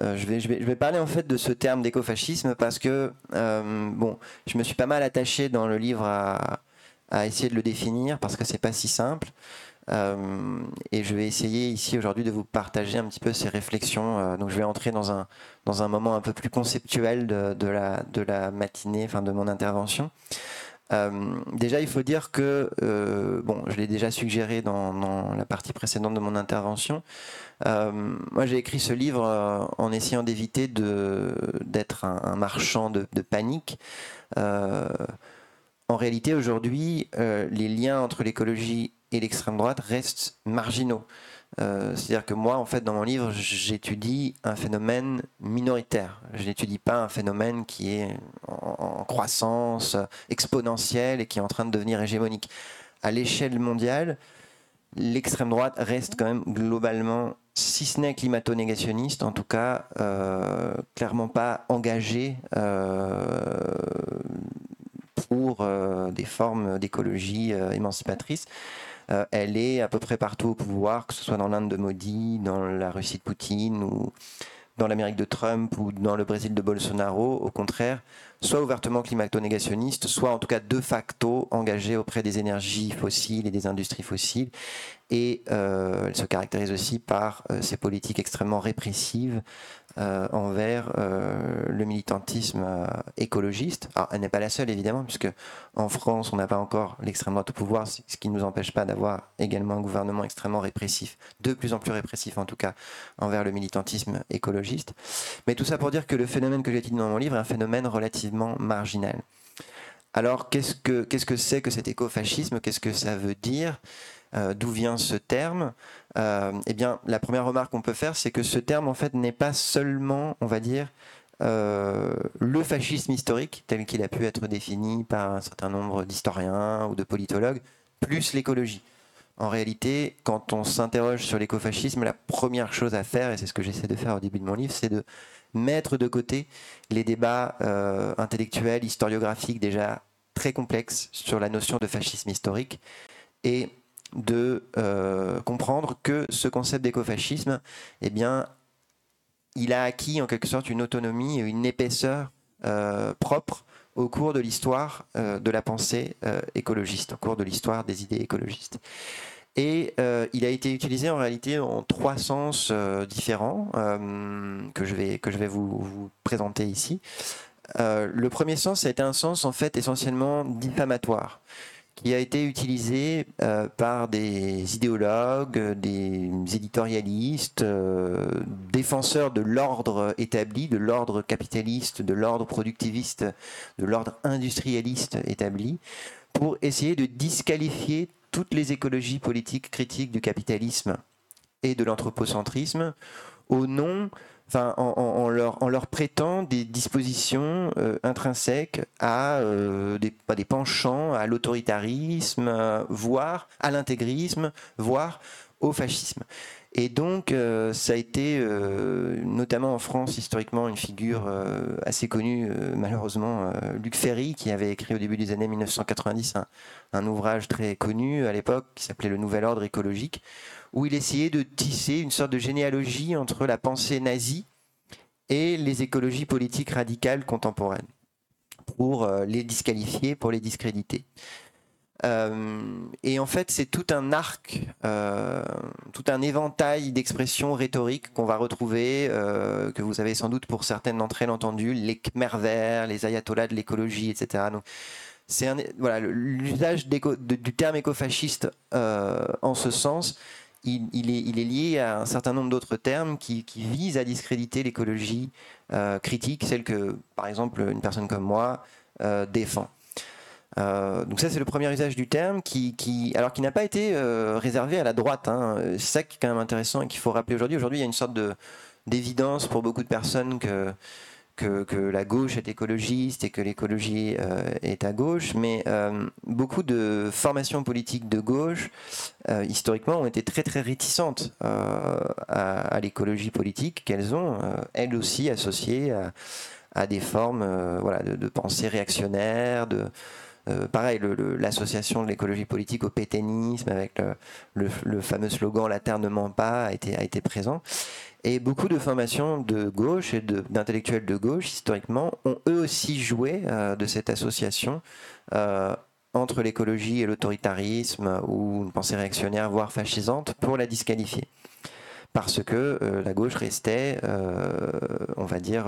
je, vais, je, vais, je vais parler en fait de ce terme d'écofascisme parce que bon, je me suis pas mal attaché dans le livre à, à essayer de le définir parce que c'est pas si simple. Euh, et je vais essayer ici aujourd'hui de vous partager un petit peu ces réflexions. Euh, donc je vais entrer dans un, dans un moment un peu plus conceptuel de, la, de la matinée, enfin de mon intervention. Euh, déjà, il faut dire que, bon, je l'ai déjà suggéré dans, la partie précédente de mon intervention. moi, j'ai écrit ce livre en essayant d'éviter d'être un, un, marchand de, de panique. en réalité, aujourd'hui, les liens entre l'écologie et l'extrême droite restent marginaux. Euh, c'est-à-dire que moi, en fait, dans mon livre, j'étudie un phénomène minoritaire. Je n'étudie pas un phénomène qui est en, croissance exponentielle et qui est en train de devenir hégémonique. À l'échelle mondiale, l'extrême droite reste quand même globalement, si ce n'est climato-négationniste, en tout cas, euh, clairement pas engagée euh, pour des formes d'écologie émancipatrice. Euh, elle est à peu près partout au pouvoir, que ce soit dans l'Inde de Modi, dans la Russie de Poutine ou dans l'Amérique de Trump ou dans le Brésil de Bolsonaro. Au contraire, soit ouvertement climato-négationniste, soit en tout cas de facto engagée auprès des énergies fossiles et des industries fossiles. Et euh, elle se caractérise aussi par euh, ces politiques extrêmement répressives euh, envers euh, le militantisme euh, écologiste. Alors, elle n'est pas la seule, évidemment, puisque en France, on n'a pas encore l'extrême droite au pouvoir, ce qui ne nous empêche pas d'avoir également un gouvernement extrêmement répressif, de plus en plus répressif en tout cas, envers le militantisme écologiste. Mais tout ça pour dire que le phénomène que j'étudie dans mon livre est un phénomène relativement marginal. Alors, qu'est-ce que qu'est-ce que c'est que cet écofascisme? Qu'est-ce que ça veut dire? D'où vient ce terme euh, eh bien, la première remarque qu'on peut faire, c'est que ce terme, en fait, n'est pas seulement, on va dire, euh, le fascisme historique, tel qu'il a pu être défini par un certain nombre d'historiens ou de politologues, plus l'écologie. En réalité, quand on s'interroge sur l'écofascisme, la première chose à faire, et c'est ce que j'essaie de faire au début de mon livre, c'est de mettre de côté les débats euh, intellectuels, historiographiques déjà très complexes sur la notion de fascisme historique et de euh, comprendre que ce concept d'écofascisme, eh bien, il a acquis en quelque sorte une autonomie et une épaisseur euh, propre au cours de l'histoire euh, de la pensée écologiste, au cours de l'histoire des idées écologistes. Et il a été utilisé en réalité en trois sens différents que je vais, que je vais vous, présenter ici. le premier sens, ça a été un sens en fait essentiellement diffamatoire qui a été utilisé euh, par des idéologues, des éditorialistes, euh, défenseurs de l'ordre établi, de l'ordre capitaliste, de l'ordre productiviste, de l'ordre industrialiste établi, pour essayer de disqualifier toutes les écologies politiques critiques du capitalisme et de l'anthropocentrisme au nom en, leur, en prêtant des dispositions intrinsèques à des, des penchants à l'autoritarisme, voire à l'intégrisme, voire au fascisme. Et donc, euh, ça a été, euh, notamment en France, historiquement, une figure euh, assez connue, malheureusement, Luc Ferry, qui avait écrit au début des années 1990 un, ouvrage très connu à l'époque qui s'appelait Le Nouvel Ordre écologique, où il essayait de tisser une sorte de généalogie entre la pensée nazie et les écologies politiques radicales contemporaines, pour les disqualifier, pour les discréditer. Euh, et en fait, c'est tout un arc, euh, tout un éventail d'expressions rhétoriques qu'on va retrouver, euh, que vous avez sans doute pour certaines d'entre elles entendu, les Khmer verts, les ayatollahs de l'écologie, etc. Donc, c'est voilà, l'usage du terme écofasciste en ce sens, il, est, lié à un certain nombre d'autres termes qui, visent à discréditer l'écologie critique, celle que, par exemple, une personne comme moi défend. Euh, donc ça c'est le premier usage du terme qui, alors qui n'a pas été euh, réservé à la droite. Hein. C'est ça qui est quand même intéressant et qu'il faut rappeler aujourd'hui. Aujourd'hui il y a une sorte de d'évidence pour beaucoup de personnes que, que, la gauche est écologiste et que l'écologie euh, est à gauche, mais beaucoup de formations politiques de gauche historiquement ont été très très réticentes à, l'écologie politique qu'elles ont elles aussi associées à, des formes voilà, de, de pensée réactionnaire, de, euh, pareil, l'association de l'écologie politique au pétainisme avec le, fameux slogan La Terre ne ment pas a été, a été présent. Et beaucoup de formations de gauche et d'intellectuels de, gauche, historiquement, ont eux aussi joué euh, de cette association euh, entre l'écologie et l'autoritarisme ou une pensée réactionnaire, voire fascisante, pour la disqualifier parce que la gauche restait, on va dire,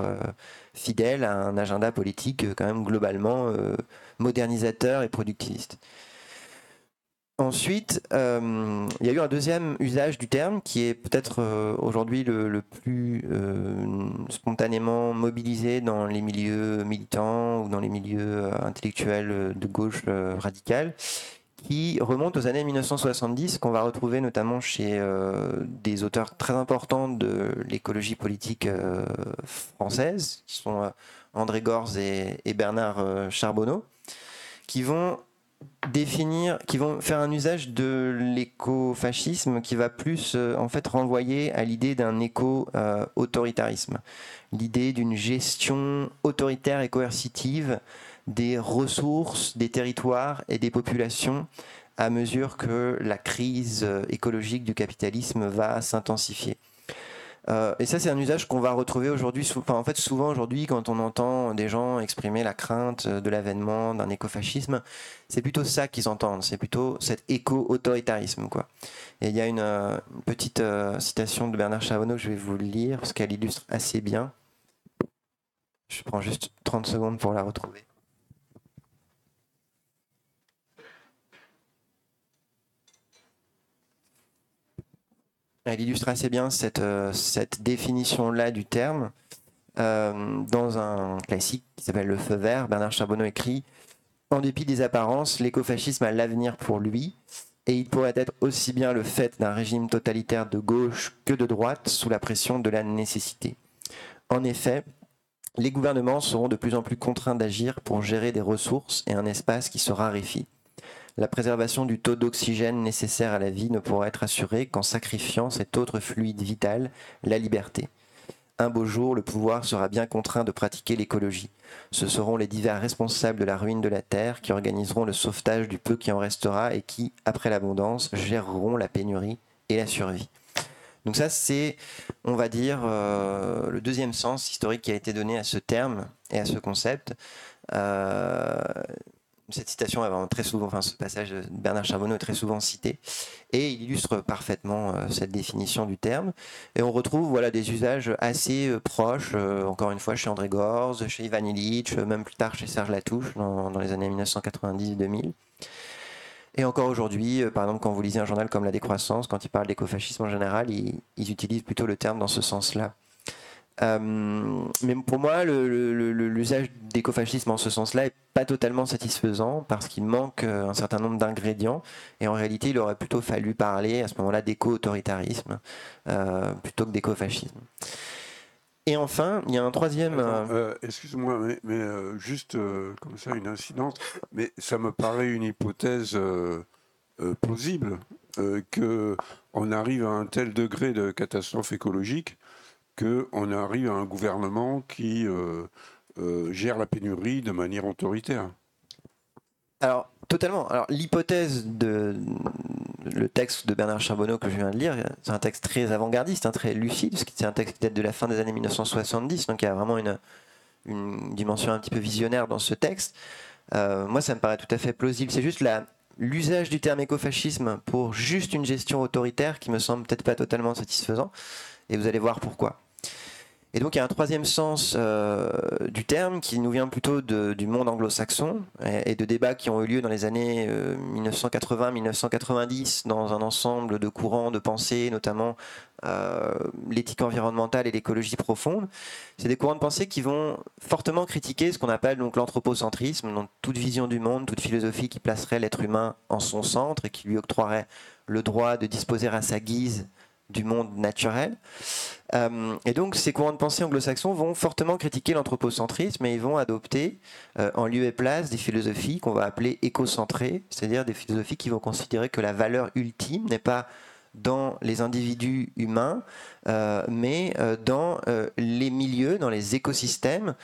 fidèle à un agenda politique quand même globalement modernisateur et productiviste. Ensuite, euh, il y a eu un deuxième usage du terme qui est peut-être euh, aujourd'hui le, plus euh, spontanément mobilisé dans les milieux militants ou dans les milieux intellectuels de gauche radicale, qui remonte aux années 1970, qu'on va retrouver notamment chez des auteurs très importants de l'écologie politique française, qui sont André Gorz et Bernard Charbonneau qui vont définir, qui vont faire un usage de l'écofascisme qui va plus euh, en fait renvoyer à l'idée d'un éco-autoritarisme, l'idée d'une gestion autoritaire et coercitive des ressources, des territoires et des populations à mesure que la crise euh, écologique du capitalisme va s'intensifier. Euh, et ça, c'est un usage qu'on va retrouver aujourd'hui. en fait, souvent aujourd'hui, quand on entend des gens exprimer la crainte de l'avènement d'un écofascisme, c'est plutôt ça qu'ils entendent. C'est plutôt cet éco-autoritarisme, quoi. Et il y a une, euh, petite euh, citation de Bernard Chavonneau que je vais vous lire parce qu'elle illustre assez bien. Je prends juste 30 secondes pour la retrouver. Elle illustre assez bien cette, euh, définition-là du terme. Euh, dans un classique qui s'appelle Le Feu vert, Bernard Charbonneau écrit En dépit des apparences, l'écofascisme a l'avenir pour lui, et il pourrait être aussi bien le fait d'un régime totalitaire de gauche que de droite sous la pression de la nécessité. En effet, les gouvernements seront de plus en plus contraints d'agir pour gérer des ressources et un espace qui se raréfie la préservation du taux d'oxygène nécessaire à la vie ne pourra être assurée qu'en sacrifiant cet autre fluide vital, la liberté. Un beau jour, le pouvoir sera bien contraint de pratiquer l'écologie. Ce seront les divers responsables de la ruine de la Terre qui organiseront le sauvetage du peu qui en restera et qui, après l'abondance, géreront la pénurie et la survie. Donc ça, c'est, on va dire, euh, le deuxième sens historique qui a été donné à ce terme et à ce concept. Euh, cette citation est très souvent, enfin ce passage de Bernard Charbonneau est très souvent cité, et il illustre parfaitement euh, cette définition du terme. Et on retrouve voilà des usages assez euh, proches, euh, encore une fois chez André Gorz, chez Ivan Illich, même plus tard chez Serge Latouche dans, les années 1990-2000. Et encore aujourd'hui, par exemple, quand vous lisez un journal comme La Décroissance, quand il parle d'écofascisme en général, ils utilisent plutôt le terme dans ce sens-là. Euh, mais pour moi, l'usage d'écofascisme en ce sens-là est pas totalement satisfaisant parce qu'il manque euh, un certain nombre d'ingrédients et en réalité, il aurait plutôt fallu parler à ce moment-là d'éco-autoritarisme euh, plutôt que d'écofascisme. Et enfin, il y a un troisième. Euh, excuse-moi, mais, juste comme ça, une incidence. Mais ça me paraît une hypothèse plausible que on arrive à un tel degré de catastrophe écologique qu'on arrive à un gouvernement qui gère la pénurie de manière autoritaire. Alors, totalement. Alors, l'hypothèse de le texte de Bernard Charbonneau que je viens de lire, c'est un texte très avant-gardiste, hein, très lucide, parce que c'est un texte qui date de la fin des années 1970, donc il y a vraiment une, une dimension un petit peu visionnaire dans ce texte. Euh, moi, ça me paraît tout à fait plausible. C'est juste l'usage du terme écofascisme pour juste une gestion autoritaire qui me semble peut-être pas totalement satisfaisant, et vous allez voir pourquoi. Et donc il y a un troisième sens euh, du terme qui nous vient plutôt du monde anglo-saxon et, de débats qui ont eu lieu dans les années 1980-1990 euh, dans un ensemble de courants de pensée, notamment euh, l'éthique environnementale et l'écologie profonde. C'est des courants de pensée qui vont fortement critiquer ce qu'on appelle donc l'anthropocentrisme, donc toute vision du monde, toute philosophie qui placerait l'être humain en son centre et qui lui octroierait le droit de disposer à sa guise du monde naturel. Euh, et donc ces courants de pensée anglo-saxons vont fortement critiquer l'anthropocentrisme et ils vont adopter euh, en lieu et place des philosophies qu'on va appeler écocentrées, c'est-à-dire des philosophies qui vont considérer que la valeur ultime n'est pas dans les individus humains, euh, mais dans les milieux, dans les écosystèmes,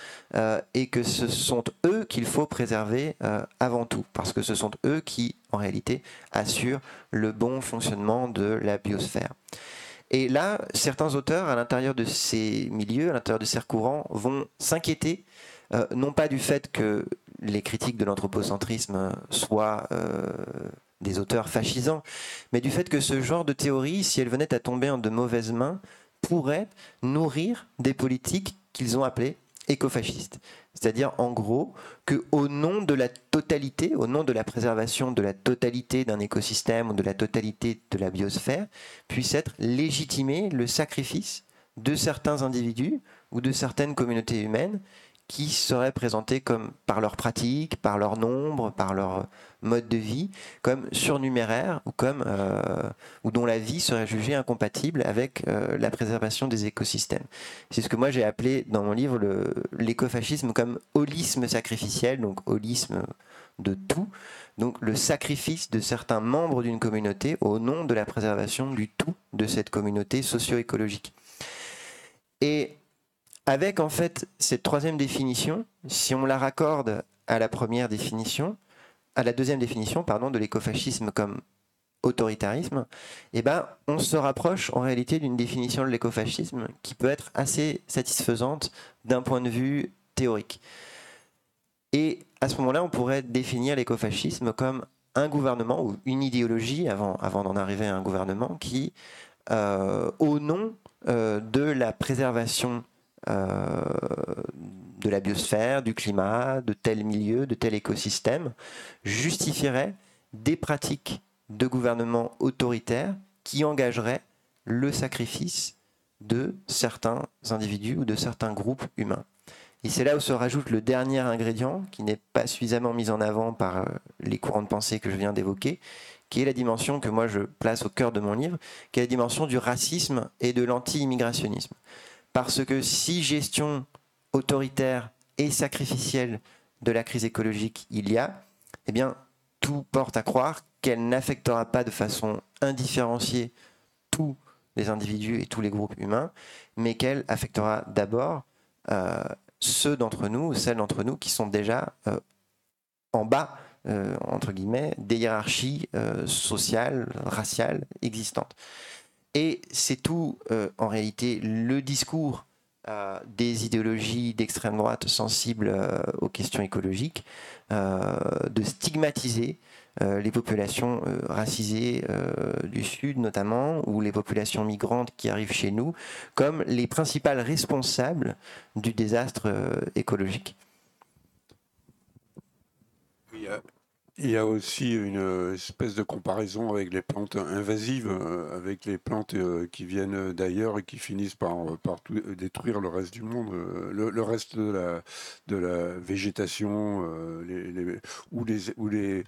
et que ce sont eux qu'il faut préserver avant tout, parce que ce sont eux qui, en réalité, assurent le bon fonctionnement de la biosphère. Et là, certains auteurs, à l'intérieur de ces milieux, à l'intérieur de ces courants, vont s'inquiéter, euh, non pas du fait que les critiques de l'anthropocentrisme soient euh, des auteurs fascisants, mais du fait que ce genre de théorie, si elle venait à tomber en de mauvaises mains, pourrait nourrir des politiques qu'ils ont appelées écofascistes. C'est-à-dire, en gros, que au nom de la totalité, au nom de la préservation de la totalité d'un écosystème ou de la totalité de la biosphère, puisse être légitimé le sacrifice de certains individus ou de certaines communautés humaines qui seraient présentés comme, par leur pratique, par leur nombre, par leur mode de vie, comme surnuméraires ou, comme, euh, ou dont la vie serait jugée incompatible avec euh, la préservation des écosystèmes. C'est ce que moi j'ai appelé dans mon livre l'écofascisme comme holisme sacrificiel, donc holisme de tout, donc le sacrifice de certains membres d'une communauté au nom de la préservation du tout de cette communauté socio-écologique. Et avec en fait cette troisième définition, si on la raccorde à la première définition, à la deuxième définition pardon, de l'écofascisme comme autoritarisme, eh ben, on se rapproche en réalité d'une définition de l'écofascisme qui peut être assez satisfaisante d'un point de vue théorique. Et à ce moment-là, on pourrait définir l'écofascisme comme un gouvernement ou une idéologie, avant, d'en arriver à un gouvernement, qui, euh, au nom euh, de la préservation euh, de la biosphère, du climat, de tel milieu, de tel écosystème, justifierait des pratiques de gouvernement autoritaire qui engageraient le sacrifice de certains individus ou de certains groupes humains. Et c'est là où se rajoute le dernier ingrédient qui n'est pas suffisamment mis en avant par euh, les courants de pensée que je viens d'évoquer, qui est la dimension que moi je place au cœur de mon livre, qui est la dimension du racisme et de l'anti-immigrationnisme. Parce que si gestion autoritaire et sacrificielle de la crise écologique il y a, eh bien, tout porte à croire qu'elle n'affectera pas de façon indifférenciée tous les individus et tous les groupes humains, mais qu'elle affectera d'abord euh, ceux d'entre nous, celles d'entre nous qui sont déjà euh, en bas, euh, entre guillemets, des hiérarchies sociales, raciales existantes. Et c'est tout, euh, en réalité, le discours euh, des idéologies d'extrême droite sensibles euh, aux questions écologiques, de stigmatiser les populations racisées du Sud notamment, ou les populations migrantes qui arrivent chez nous, comme les principales responsables du désastre écologique. Il y a aussi une euh, espèce de comparaison avec les plantes invasives, euh, avec les plantes euh, qui viennent d'ailleurs et qui finissent par, détruire le reste du monde, le, reste de la, végétation, ou, les,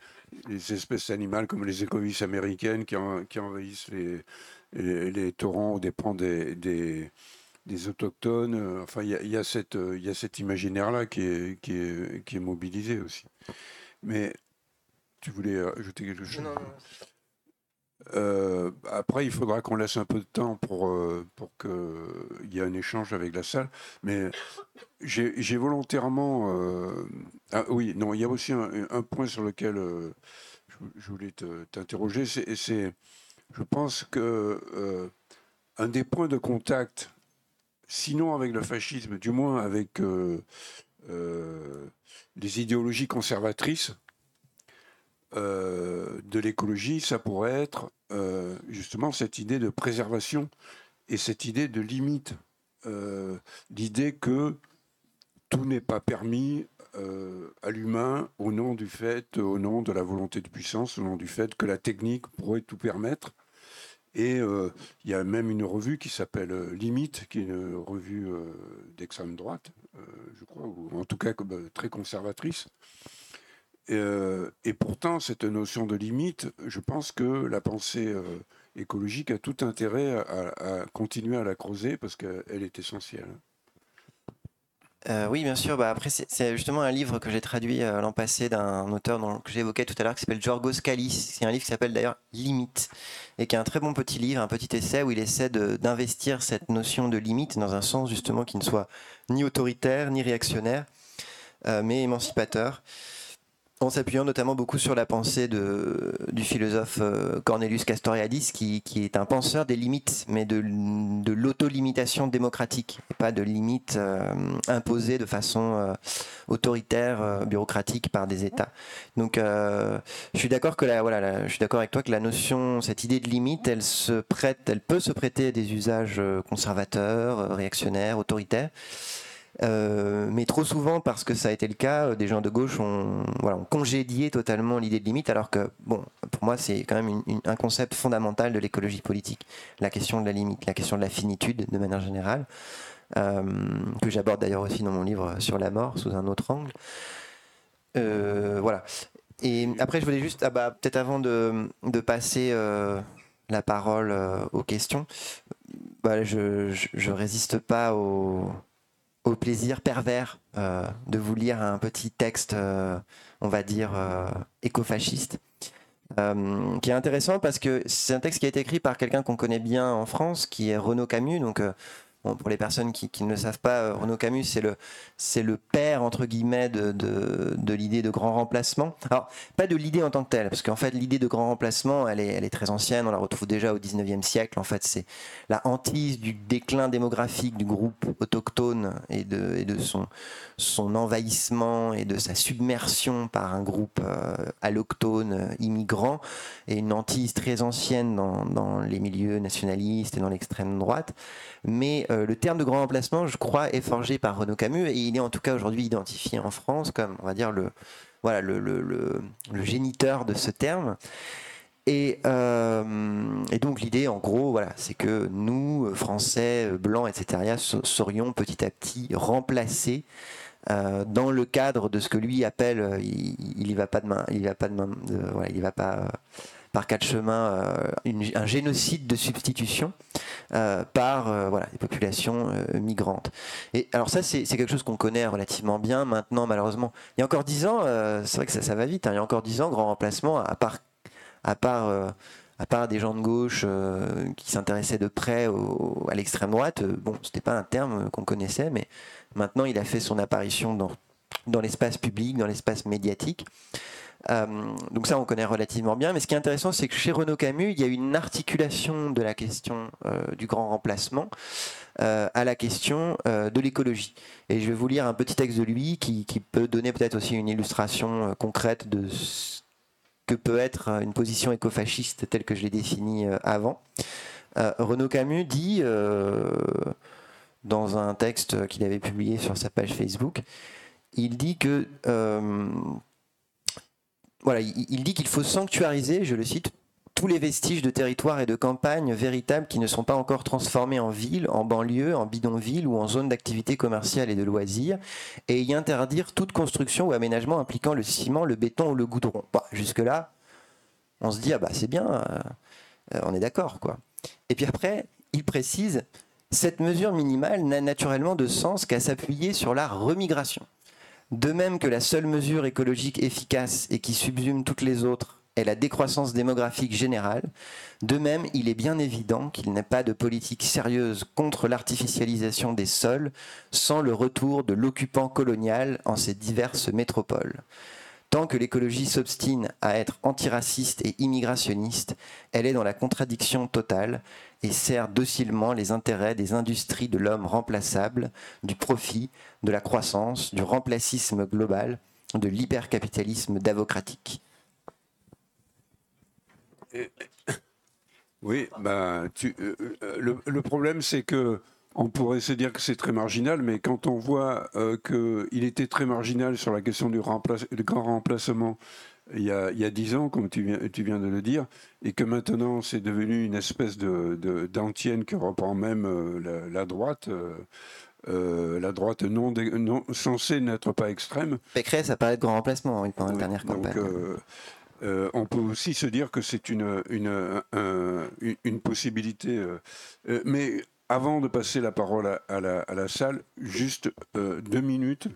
espèces animales comme les écovisses américaines qui, envahissent les, torrents au dépens des, autochtones. enfin, il y, a, cet imaginaire-là qui, est, qui est mobilisé aussi. Mais tu voulais ajouter quelque chose non, non. Euh, après, il faudra qu'on laisse un peu de temps pour, euh, pour qu'il y ait un échange avec la salle. Mais j'ai volontairement. Euh, ah, oui, non, il y a aussi un, point sur lequel je, voulais t'interroger. C'est, je pense que un des points de contact, sinon avec le fascisme, du moins avec les idéologies conservatrices, euh, de l'écologie, ça pourrait être euh, justement cette idée de préservation et cette idée de limite. Euh, l'idée que tout n'est pas permis à l'humain au nom du fait, au nom de la volonté de puissance, au nom du fait que la technique pourrait tout permettre. Et il y a même une revue qui s'appelle Limite, qui est une revue d'extrême droite, je crois, ou en tout cas très conservatrice, euh, et pourtant, cette notion de limite, je pense que la pensée euh, écologique a tout intérêt à, continuer à la creuser parce qu'elle est essentielle. Euh, oui, bien sûr. Bah, après, c'est justement un livre que j'ai traduit l'an passé d'un auteur dont, que j'évoquais tout à l'heure qui s'appelle Giorgos Kalis. C'est un livre qui s'appelle d'ailleurs Limite et qui est un très bon petit livre, un petit essai où il essaie d'investir cette notion de limite dans un sens justement qui ne soit ni autoritaire ni réactionnaire, mais émancipateur en s'appuyant notamment beaucoup sur la pensée du philosophe euh, Cornelius Castoriadis, qui, est un penseur des limites, mais de, de l'autolimitation démocratique, et pas de limites euh, imposées de façon euh, autoritaire, bureaucratique par des États. Donc, je suis d'accord voilà, avec toi que la notion, cette idée de limite, elle se prête, elle peut se prêter à des usages conservateurs, réactionnaires, autoritaires. Euh, mais trop souvent, parce que ça a été le cas, euh, des gens de gauche ont, voilà, congédié totalement l'idée de limite, alors que, bon, pour moi, c'est quand même un concept fondamental de l'écologie politique. La question de la limite, la question de la finitude, de manière générale, euh, que j'aborde d'ailleurs aussi dans mon livre sur la mort, sous un autre angle. voilà. Et après, je voulais juste, ah bah, peut-être avant de, de passer la parole aux questions, bah, je, je, résiste pas au au plaisir pervers euh, de vous lire un petit texte, euh, on va dire, euh, écofasciste, qui est intéressant parce que c'est un texte qui a été écrit par quelqu'un qu'on connaît bien en France, qui est Renaud Camus, donc pour les personnes qui, ne le savent pas, Renaud Camus, c'est le, c'est le père, entre guillemets, de, de, l'idée de grand remplacement. Alors, pas de l'idée en tant que telle, parce qu'en fait, l'idée de grand remplacement, elle est, elle est très ancienne, on la retrouve déjà au 19e siècle. En fait, c'est la hantise du déclin démographique du groupe autochtone et de, et de son, son envahissement et de sa submersion par un groupe euh, alloctone euh, immigrant, et une hantise très ancienne dans, dans les milieux nationalistes et dans l'extrême droite. Mais euh, le terme de grand remplacement, je crois, est forgé par Renaud Camus il est en tout cas aujourd'hui identifié en France comme, on va dire, le, voilà, le, le, le, géniteur de ce terme. Et, euh, et, donc l'idée, en gros, voilà, c'est que nous, Français, Blancs, etc., serions petit à petit remplacés euh, dans le cadre de ce que lui appelle, il, il va pas de main, il va pas voilà, il va pas par quatre chemins euh, un génocide de substitution euh, par euh, voilà, des populations migrantes. Et alors ça, c'est quelque chose qu'on connaît relativement bien maintenant, malheureusement. Il y a encore dix ans, c'est vrai que ça, ça va vite, hein, il y a encore dix ans, grand remplacement, à part, à part à part des gens de gauche qui s'intéressaient de près à l'extrême droite, bon, c'était pas un terme qu'on connaissait, mais maintenant il a fait son apparition dans, dans l'espace public, dans l'espace médiatique. Euh, donc ça, on connaît relativement bien. Mais ce qui est intéressant, c'est que chez Renaud Camus, il y a une articulation de la question euh, du grand remplacement euh, à la question de l'écologie. Et je vais vous lire un petit texte de lui qui, peut donner peut-être aussi une illustration concrète de ce que peut être une position écofasciste telle que je l'ai définie avant. Renaud Camus dit, dans un texte qu'il avait publié sur sa page Facebook, il dit que voilà, il, dit qu'il faut sanctuariser, je le cite, tous les vestiges de territoires et de campagnes véritables qui ne sont pas encore transformés en ville, en banlieue, en bidonville ou en zone d'activité commerciale et de loisirs, et y interdire toute construction ou aménagement impliquant le ciment, le béton ou le goudron. Jusque-là, on se dit, ah bah c'est bien, euh, on est d'accord, quoi. Et puis après, il précise, Cette mesure minimale n'a naturellement de sens qu'à s'appuyer sur la remigration. De même que la seule mesure écologique efficace et qui subsume toutes les autres est la décroissance démographique générale, de même il est bien évident qu'il n'y a pas de politique sérieuse contre l'artificialisation des sols sans le retour de l'occupant colonial en ces diverses métropoles. Tant que l'écologie s'obstine à être antiraciste et immigrationniste, elle est dans la contradiction totale et sert docilement les intérêts des industries de l'homme remplaçable, du profit, de la croissance, du remplacisme global, de l'hypercapitalisme davocratique. Oui, tu, euh, euh, le, problème c'est que on pourrait se dire que c'est très marginal, mais quand on voit euh, qu'il était très marginal sur la question du, grand remplacement il y, a, dix ans, comme tu viens, tu viens, de le dire, et que maintenant c'est devenu une espèce d'antienne de, qui reprend même euh, la, droite. Euh, la droite non, non censée n'être pas extrême. Pécresse ça paraît de grand remplacement pendant la dernière campagne. on peut aussi se dire que c'est une, une, une, possibilité. mais avant de passer la parole à, la, salle, juste euh, deux minutes.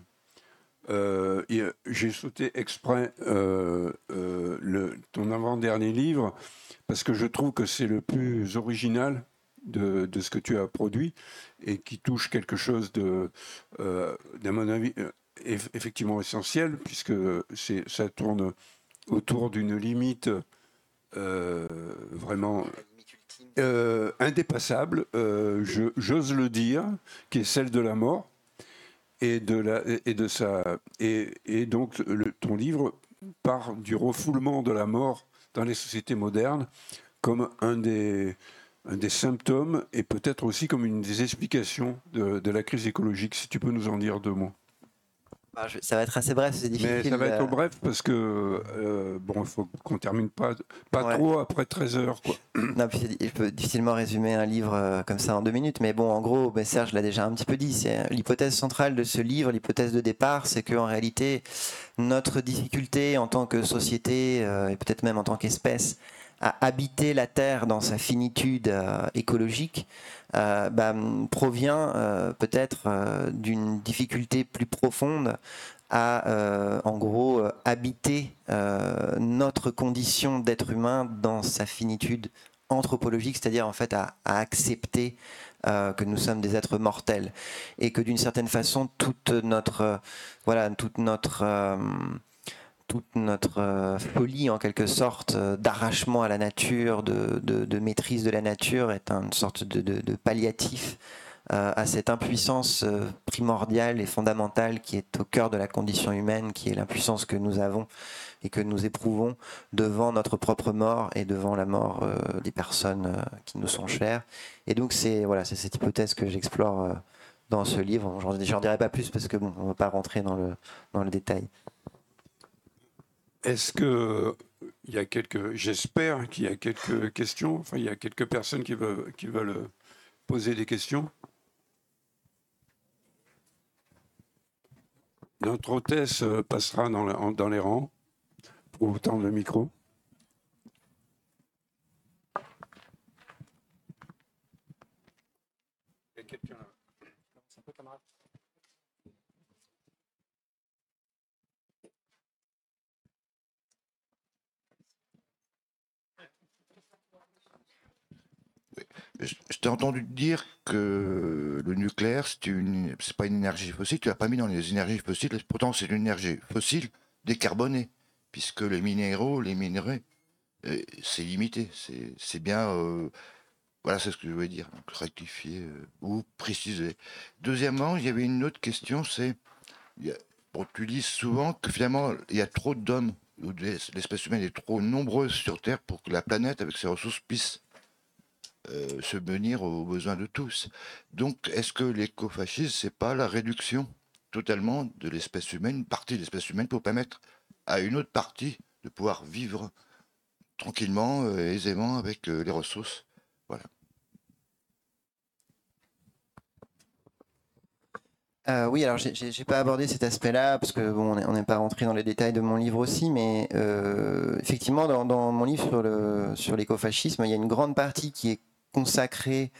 Euh, j'ai sauté exprès euh, ton avant-dernier livre parce que je trouve que c'est le plus original de, ce que tu as produit et qui touche quelque chose de, d'un mon avis, effectivement essentiel puisque ça tourne autour d'une limite vraiment euh, indépassable, euh, j'ose le dire, qui est celle de la mort et de, la, et donc, ton livre part du refoulement de la mort dans les sociétés modernes comme un des, symptômes et peut-être aussi comme une des explications de la crise écologique. Si tu peux nous en dire deux mots. Bah, ça va être assez bref, c'est difficile. Mais ça va être bref parce que, euh, bon, il faut qu'on termine pas, pas trop après 13 heures. Quoi. Non, je peux difficilement résumer un livre euh, comme ça en deux minutes, mais bon, en gros, ben Serge l'a déjà un petit peu dit, c'est l'hypothèse centrale de ce livre, l'hypothèse de départ, c'est qu'en réalité, notre difficulté en tant que société, euh, et peut-être même en tant qu'espèce, à habiter la Terre dans sa finitude écologique, euh, bah, provient euh, peut-être euh, d'une difficulté plus profonde à, en gros, habiter notre condition d'être humain dans sa finitude anthropologique, c'est-à-dire en fait à, accepter que nous sommes des êtres mortels. Et que d'une certaine façon toute notre voilà toute notre toute notre euh, folie en quelque sorte euh, d'arrachement à la nature, de, maîtrise de la nature est une sorte de, palliatif euh, à cette impuissance primordiale et fondamentale qui est au cœur de la condition humaine, qui est l'impuissance que nous avons et que nous éprouvons devant notre propre mort et devant la mort des personnes qui nous sont chères. Et donc c'est voilà, c'est cette hypothèse que j'explore dans ce livre. J'en dirai pas plus parce que bon, on ne va pas rentrer dans le, dans le détail. Est-ce que il y a quelques, j'espère qu'il y a quelques questions. Enfin, il y a quelques personnes qui veulent, poser des questions? Notre hôtesse passera dans, les rangs pour tendre le micro. T'ai entendu dire que le nucléaire, c'est une, pas une énergie fossile. Tu l'as pas mis dans les énergies fossiles. Pourtant, c'est une énergie fossile décarbonée, puisque les minéraux, les minerais, euh, c'est limité. C'est, bien. Euh, voilà, c'est ce que je voulais dire. Donc, rectifier euh, ou préciser. Deuxièmement, il y avait une autre question, c'est bon, tu dis souvent que finalement, il y a trop d'hommes l'espèce humaine est trop nombreuse sur Terre pour que la planète, avec ses ressources, puisse euh, se venir aux besoins de tous. Donc, est-ce que l'écofascisme, c'est pas la réduction totalement de l'espèce humaine, une partie de l'espèce humaine, pour permettre à une autre partie de pouvoir vivre tranquillement, euh, aisément avec euh, les ressources? Voilà. oui, alors j'ai pas abordé cet aspect-là parce que bon, on n'est pas rentré dans les détails de mon livre aussi, mais effectivement, dans, mon livre sur l'écofascisme, il y a une grande partie qui est consacré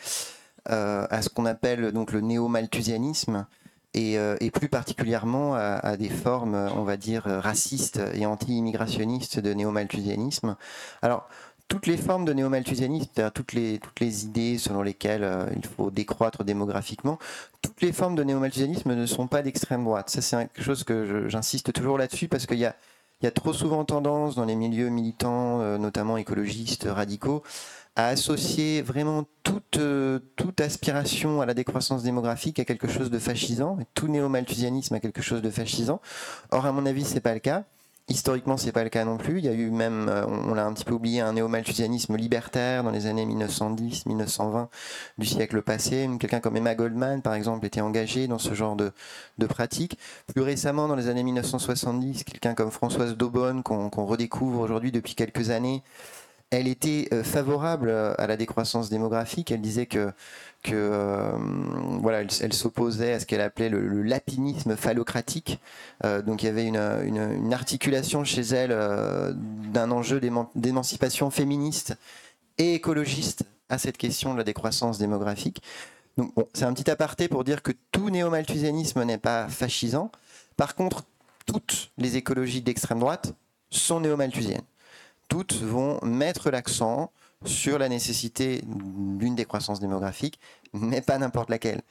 à ce qu'on appelle donc le néo-malthusianisme, et, plus particulièrement à, des formes, on va dire, racistes et anti-immigrationnistes de néo-malthusianisme. Alors, toutes les formes de néo-malthusianisme, c'est-à-dire toutes les, toutes les idées selon lesquelles euh, il faut décroître démographiquement, toutes les formes de néo-malthusianisme ne sont pas d'extrême droite. Ça, c'est quelque chose que j'insiste toujours là-dessus parce qu'il y a, y a trop souvent tendance dans les milieux militants, euh, notamment écologistes, radicaux, à associer vraiment toute, euh, toute aspiration à la décroissance démographique à quelque chose de fascisant, tout néo-malthusianisme à quelque chose de fascisant. Or, à mon avis, c'est pas le cas. Historiquement, c'est pas le cas non plus. Il y a eu même, euh, on l'a un petit peu oublié, un néo-malthusianisme libertaire dans les années 1910-1920 du siècle passé. Quelqu'un comme Emma Goldman, par exemple, était engagé dans ce genre de, de pratique. Plus récemment, dans les années 1970, quelqu'un comme Françoise Daubonne, qu'on redécouvre aujourd'hui depuis quelques années, elle était euh, favorable à la décroissance démographique. Elle disait que euh, voilà, elle, s'opposait à ce qu'elle appelait le, lapinisme phallocratique. Euh, donc il y avait une, articulation chez elle euh, d'un enjeu d'émancipation féministe et écologiste à cette question de la décroissance démographique. Donc c'est un petit aparté pour dire que tout néo-malthusianisme n'est pas fascisant. Par contre, toutes les écologies d'extrême droite sont néo-malthusiennes. Toutes vont mettre l'accent sur la nécessité d'une décroissance démographique, mais pas n'importe laquelle.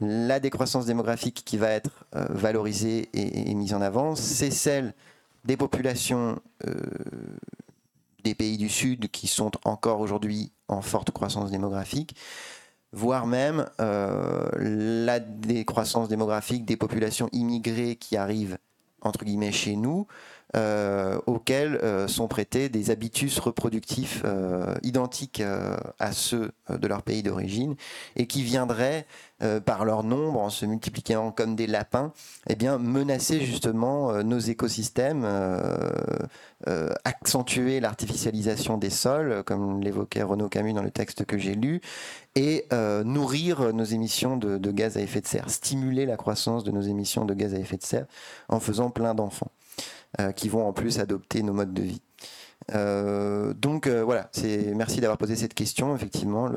La décroissance démographique qui va être euh, valorisée et, mise en avant, c'est celle des populations euh, des pays du Sud qui sont encore aujourd'hui en forte croissance démographique, voire même euh, la décroissance démographique des populations immigrées qui arrivent entre guillemets chez nous, auxquels euh, sont prêtés des habitus reproductifs euh, identiques à ceux de leur pays d'origine et qui viendraient par leur nombre, en se multipliant comme des lapins, eh bien, menacer justement nos écosystèmes, accentuer l'artificialisation des sols, comme l'évoquait Renaud Camus dans le texte que j'ai lu, et nourrir nos émissions de, gaz à effet de serre, stimuler la croissance de nos émissions de gaz à effet de serre en faisant plein d'enfants. Euh, qui vont en plus adopter nos modes de vie. Euh, donc euh, voilà, c'est merci d'avoir posé cette question. Effectivement,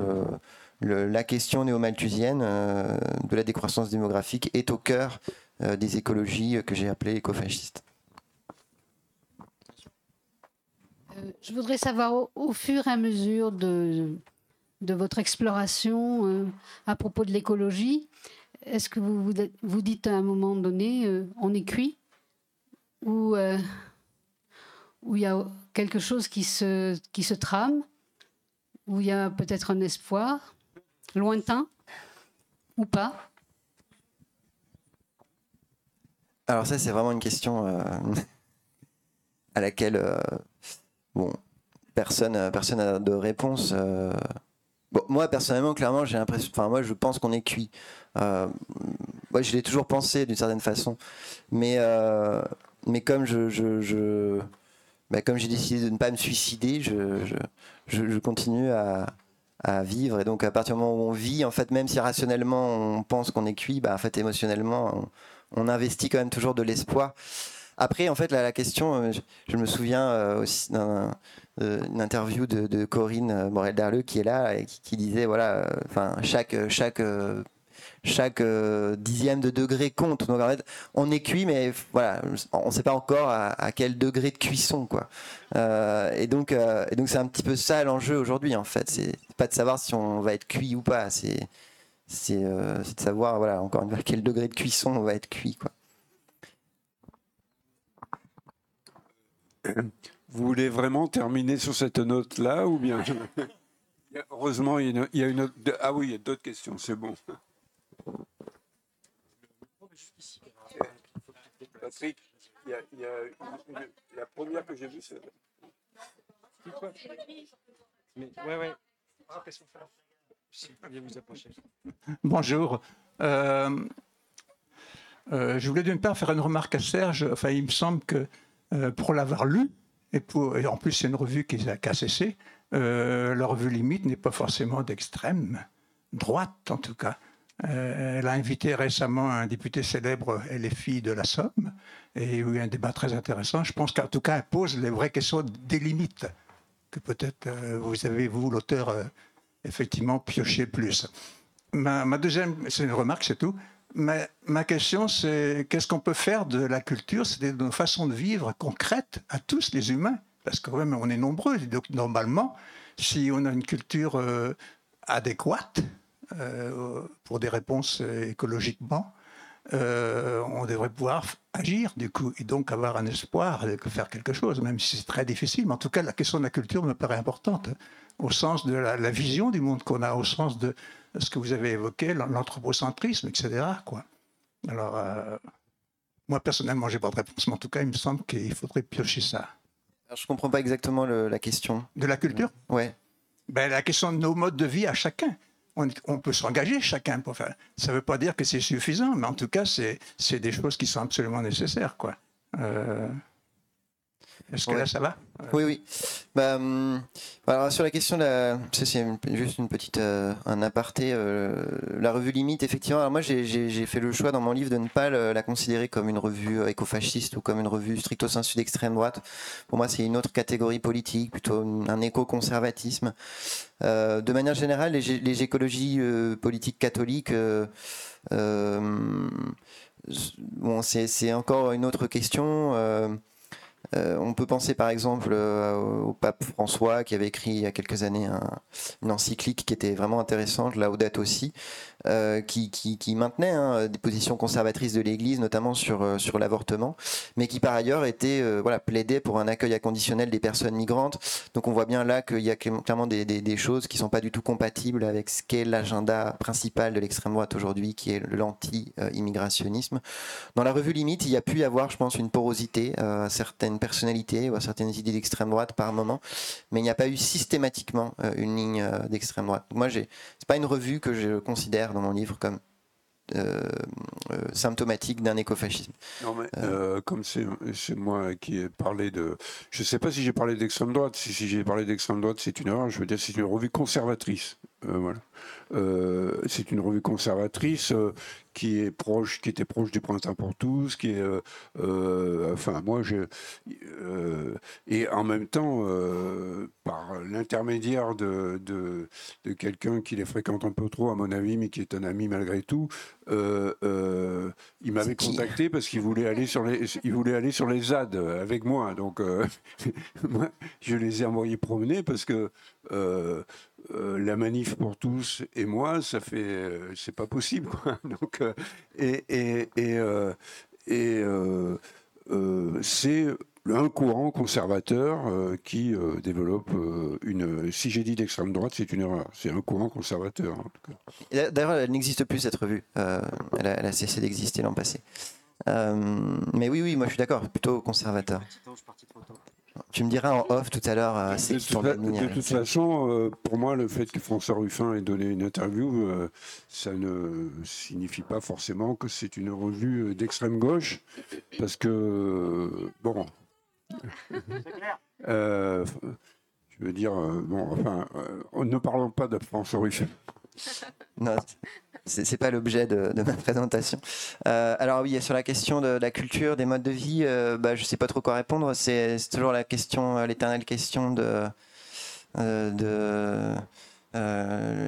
la question néo-malthusienne de la décroissance démographique est au cœur des écologies que j'ai appelées écofascistes. je voudrais savoir au, fur et à mesure de, votre exploration à propos de l'écologie, est-ce que vous, vous dites à un moment donné, on est cuit? Où, euh, où il y a quelque chose qui se, qui se trame, où il y a peut-être un espoir lointain ou pas Alors ça, c'est vraiment une question euh, à laquelle euh, bon, personne personne n'a de réponse. Bon, moi, personnellement, clairement, j'ai l'impression... Enfin, moi, je pense qu'on est cuit. moi, je l'ai toujours pensé d'une certaine façon. Mais mais bah, comme j'ai décidé de ne pas me suicider, je, continue à, vivre. Et donc, à partir du moment où on vit, en fait, même si rationnellement on pense qu'on est cuit, bah, en fait, émotionnellement, on, investit quand même toujours de l'espoir. Après, en fait, la, question, euh, je, me souviens euh, aussi d'une euh, interview de, de Corinne Morel-Darleux qui est là et qui, qui disait voilà, enfin, chaque, chaque chaque euh, dixième de degré compte. Donc en fait, on est cuit, mais voilà, on ne sait pas encore à, quel degré de cuisson, quoi. Euh, et donc, euh, et donc c'est un petit peu ça l'enjeu aujourd'hui, en fait. C'est pas de savoir si on va être cuit ou pas. C'est c'est de savoir, voilà, encore une fois, à quel degré de cuisson on va être cuit, quoi. Vous voulez vraiment terminer sur cette note-là ou bien? Heureusement, il y a une, autre... Ah oui, il y a d'autres questions, c'est bon. Patrick, il y a, il y a une, la première que j'ai vue, c'est. Mais, ouais, ouais. Ah, qu'est-ce qu'on fait si, vous approcher. Bonjour. Euh, euh, je voulais d'une part faire une remarque à Serge. Enfin, il me semble que euh, pour l'avoir lu, et, pour, et en plus c'est une revue qui a cessé, euh, la revue limite n'est pas forcément d'extrême droite en tout cas. Euh, elle a invité récemment un député célèbre LFI de la Somme et il y a eu un débat très intéressant. Je pense qu'en tout cas, elle pose les vraies questions des limites que peut-être euh, vous avez, vous, l'auteur, euh, effectivement pioché plus. ma, deuxième, c'est une remarque, c'est tout. Ma, ma question, c'est qu'est-ce qu'on peut faire de la culture C'est une façon de vivre concrète à tous les humains, parce que même on est nombreux. Donc normalement, si on a une culture adéquate pour des réponses écologiquement, euh, on devrait pouvoir agir du coup et donc avoir un espoir de faire quelque chose, même si c'est très difficile. Mais en tout cas, la question de la culture me paraît importante, au sens de la, vision du monde qu'on a, au sens de ce que vous avez évoqué, l'anthropocentrisme, etc. Quoi. Alors, euh, moi personnellement, j'ai pas de réponse, mais en tout cas, il me semble qu'il faudrait piocher ça. Alors, je comprends pas exactement la question. De la culture? Ouais. Ben, la question de nos modes de vie à chacun on, peut s'engager chacun pour faire. Ça ne veut pas dire que c'est suffisant, mais en tout cas, c'est des choses qui sont absolument nécessaires. Quoi. Euh, est-ce que là, ça va? Oui, oui. Bah, hum, alors, sur la question, de c'est juste une petite, euh, un aparté. Euh, la revue Limite, effectivement, alors moi, j'ai fait le choix dans mon livre de ne pas la considérer comme une revue écofasciste ou comme une revue stricto sensu d'extrême droite. Pour moi, c'est une autre catégorie politique, plutôt un éco-conservatisme. Euh, de manière générale, les, les écologies politiques catholiques bon, c'est encore une autre question. Euh, on peut penser par exemple euh, au pape François qui avait écrit il y a quelques années une encyclique qui était vraiment intéressante, Laudate aussi, euh, qui, maintenait hein, des positions conservatrices de l'Église, notamment sur, sur l'avortement, mais qui par ailleurs était voilà, plaidait pour un accueil inconditionnel des personnes migrantes. Donc on voit bien là qu'il y a clairement des, choses qui ne sont pas du tout compatibles avec ce qu'est l'agenda principal de l'extrême droite aujourd'hui, qui est l'anti-immigrationnisme. Dans la revue Limite, il y a pu y avoir, je pense, une porosité à certaines personnalités ou à certaines idées d'extrême droite par moment, mais il n'y a pas eu systématiquement euh, une ligne euh, d'extrême droite. Moi, c'est pas une revue que je considère dans mon livre comme euh, symptomatique d'un écofascisme. Non, mais comme c'est moi qui ai parlé de. Je ne sais pas si j'ai parlé d'extrême droite. Si, si j'ai parlé d'extrême droite, c'est une erreur. Je veux dire, c'est une revue conservatrice. Voilà. c'est une revue conservatrice qui est proche, qui était proche du printemps pour tous, qui est, euh, euh, enfin moi je, euh, et en même temps par l'intermédiaire de, de, quelqu'un qui les fréquente un peu trop à mon avis, mais qui est un ami malgré tout, il m'avait contacté parce qu'il voulait aller sur les, il voulait aller sur les ZAD avec moi, donc moi je les ai envoyés promener parce que euh, la manif pour tous et moi, ça fait, euh, c'est pas possible. Quoi. Donc, euh, et, et, et, c'est un courant conservateur qui développe une. Si j'ai dit d'extrême droite, c'est une erreur. C'est un courant conservateur. En tout cas. D'ailleurs, elle n'existe plus cette revue. Elle a, elle, a, cessé d'exister l'an passé. mais oui, oui, moi je suis d'accord, plutôt conservateur. Tu me diras en off tout à l'heure. Euh, de, toute façon, euh, pour moi, le fait que François Ruffin ait donné une interview, euh, ça ne signifie pas forcément que c'est une revue d'extrême gauche, parce que bon. je veux dire, bon, enfin, ne parlons pas de François Ruffin. non, c'est pas l'objet de, ma présentation. Euh, alors oui, sur la question de, la culture, des modes de vie, euh, bah, je sais pas trop quoi répondre. C'est toujours la question, euh, l'éternelle question de, de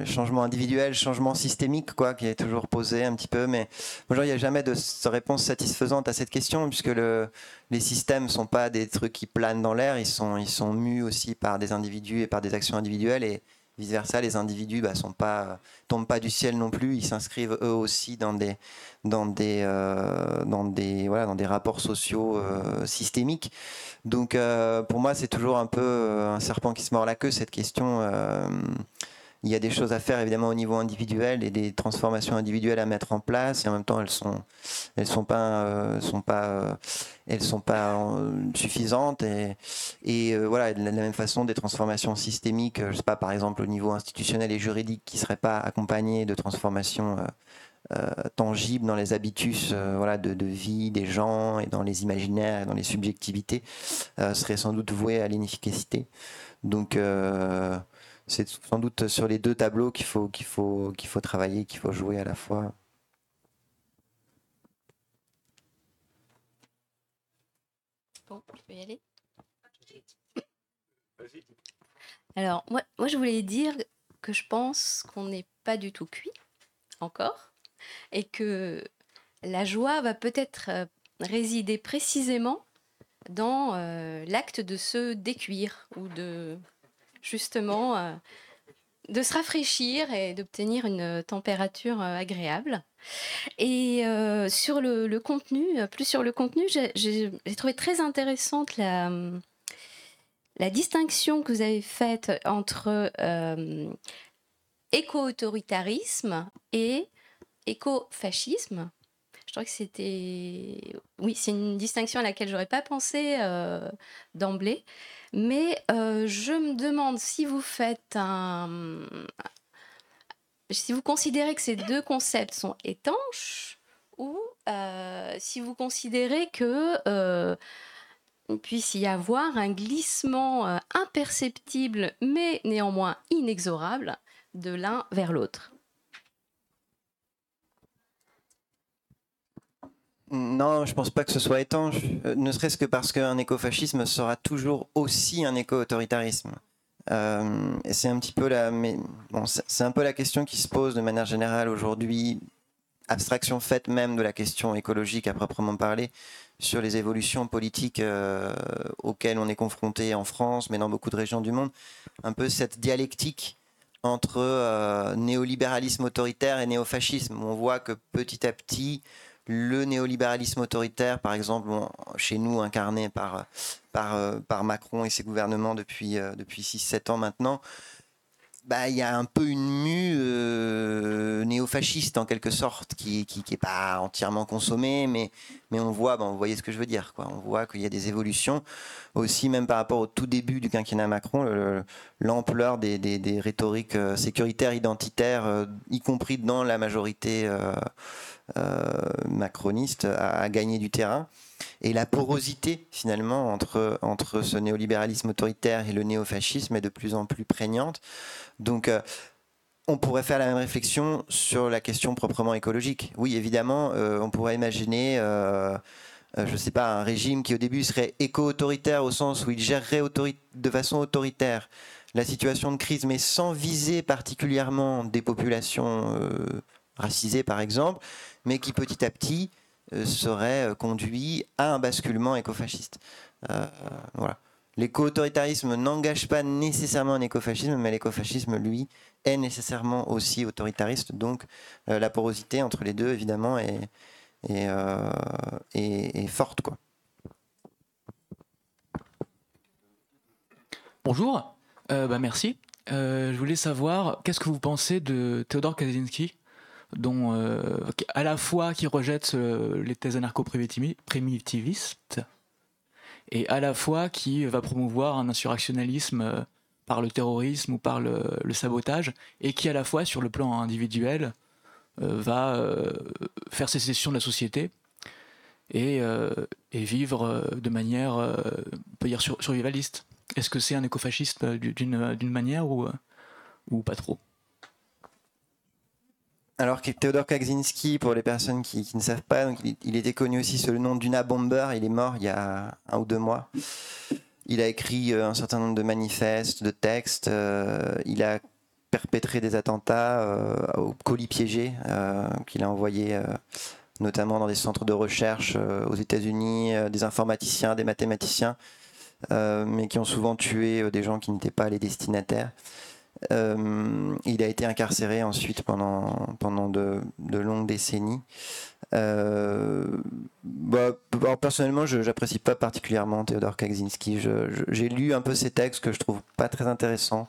changement individuel, changement systémique, quoi, qui est toujours posé un petit peu. Mais bonjour, il n'y a jamais de réponse satisfaisante à cette question, puisque le, les systèmes sont pas des trucs qui planent dans l'air, ils sont, ils sont mus aussi par des individus et par des actions individuelles. Vice versa, les individus bah, sont pas, tombent pas du ciel non plus, ils s'inscrivent eux aussi dans des, euh, rapports sociaux euh, systémiques. Donc euh, pour moi, c'est toujours un peu un serpent qui se mord la queue, cette question il y a des choses à faire évidemment au niveau individuel et des transformations individuelles à mettre en place. Et en même temps elles sont elles sont pas euh, euh, elles sont pas euh, suffisantes. Et, et voilà de la même façon des transformations systémiques je sais pas par exemple au niveau institutionnel et juridique qui seraient pas accompagnées de transformations tangibles dans les habitus voilà de, de, vie des gens et dans les imaginaires et dans les subjectivités seraient sans doute vouées à l'inefficacité. Donc c'est sans doute sur les deux tableaux qu'il faut, qu'il faut, qu'il faut travailler, qu'il faut jouer à la fois. Bon, je peux y aller. Alors, moi, moi, je voulais dire que je pense qu'on n'est pas du tout cuit encore, et que la joie va peut-être résider précisément dans l'acte de se décuire ou de justement de se rafraîchir et d'obtenir une température agréable. Et sur le, contenu, plus sur le contenu, j'ai trouvé très intéressante la, la distinction que vous avez faite entre éco-autoritarisme et éco-fascisme. Je crois que c'était. Oui, c'est une distinction à laquelle j'aurais pas pensé d'emblée. Mais je me demande si vous faites si vous considérez que ces deux concepts sont étanches ou euh, si vous considérez que euh, puisse y avoir un glissement euh, imperceptible mais néanmoins inexorable de l'un vers l'autre. Non, je pense pas que ce soit étanche, ne serait-ce que parce qu'un écofascisme sera toujours aussi un éco-autoritarisme. Euh, c'est un petit peu la, bon, c'est un peu la question qui se pose de manière générale aujourd'hui, abstraction faite même de la question écologique à proprement parler, sur les évolutions politiques euh, auxquelles on est confronté en France, mais dans beaucoup de régions du monde, un peu cette dialectique entre euh, néolibéralisme autoritaire et néofascisme. On voit que petit à petit, le néolibéralisme autoritaire, par exemple, chez nous incarné par, euh, par Macron et ses gouvernements depuis, euh, depuis 6-7 ans maintenant, bah, il y a un peu une mue euh, néofasciste en quelque sorte, qui n'est qui, pas entièrement consommée, mais, mais on voit, bon, vous voyez ce que je veux dire, quoi. on voit qu'il y a des évolutions, aussi même par rapport au tout début du quinquennat Macron, l'ampleur des, des, des, rhétoriques sécuritaires, identitaires, y compris dans la majorité euh, macroniste a, gagné du terrain. Et la porosité, finalement, entre, entre ce néolibéralisme autoritaire et le néofascisme est de plus en plus prégnante. Donc, euh, on pourrait faire la même réflexion sur la question proprement écologique. Oui, évidemment, euh, on pourrait imaginer, je ne sais pas, un régime qui au début serait éco-autoritaire au sens où il gérerait de façon autoritaire la situation de crise, mais sans viser particulièrement des populations racisées, par exemple, mais qui petit à petit euh, serait euh, conduit à un basculement écofasciste. Euh, voilà. L'éco-autoritarisme n'engage pas nécessairement un écofascisme, mais l'écofascisme, lui, est nécessairement aussi autoritariste. Donc la porosité entre les deux, évidemment, est, forte. Bonjour, bah merci. je voulais savoir, qu'est-ce que vous pensez de Théodore Kaczynski? Dont euh, à la fois qui rejette euh, les thèses anarcho-primitivistes et à la fois qui va promouvoir un insurrectionnalisme euh, par le terrorisme ou par le, sabotage, et qui à la fois sur le plan individuel va faire sécession de la société et, vivre de manière, on peut dire, survivaliste. Est-ce que c'est un écofasciste d'une manière ou, ou pas trop? Alors que Théodore Kaczynski, pour les personnes qui, ne savent pas, il, était connu aussi sous le nom d'Una Bomber. Il est mort il y a un ou deux mois. Il a écrit euh, un certain nombre de manifestes, de textes. Euh, il a perpétré des attentats euh, aux colis piégés qu'il a envoyés notamment dans des centres de recherche aux États-Unis, des informaticiens, des mathématiciens, mais qui ont souvent tué des gens qui n'étaient pas les destinataires. Euh, il a été incarcéré ensuite pendant, pendant de, longues décennies. Euh, bah, personnellement, je n'apprécie pas particulièrement Théodore Kaczynski. J'ai lu un peu ses textes que je trouve pas très intéressants.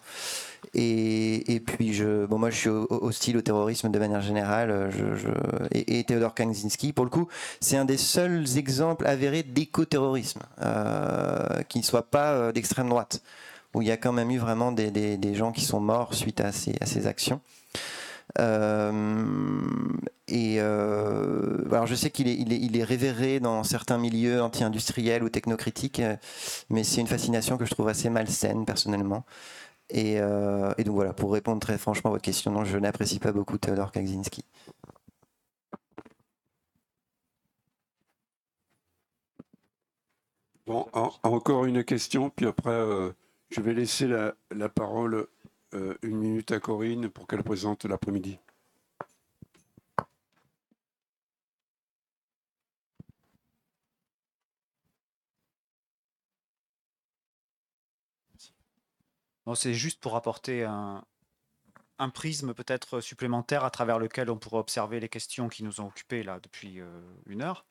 Et, et, puis, je, bon, moi, je suis hostile au terrorisme de manière générale. Je, et, Théodore Kaczynski, pour le coup, c'est un des seuls exemples avérés d'éco-terrorisme euh, qui ne soit pas d'extrême droite où il y a quand même eu vraiment des, gens qui sont morts suite à ces, actions. Euh, et euh, je sais qu'il est, révéré dans certains milieux anti-industriels ou technocritiques, mais c'est une fascination que je trouve assez malsaine personnellement. Et, euh, et, donc voilà, pour répondre très franchement à votre question, non, je n'apprécie pas beaucoup Theodore Kaczynski. Bon, encore une question, puis après je vais laisser la, parole euh, une minute à Corinne pour qu'elle présente l'après-midi. C'est juste pour apporter un, prisme peut-être supplémentaire à travers lequel on pourrait observer les questions qui nous ont occupés là depuis euh, une heure.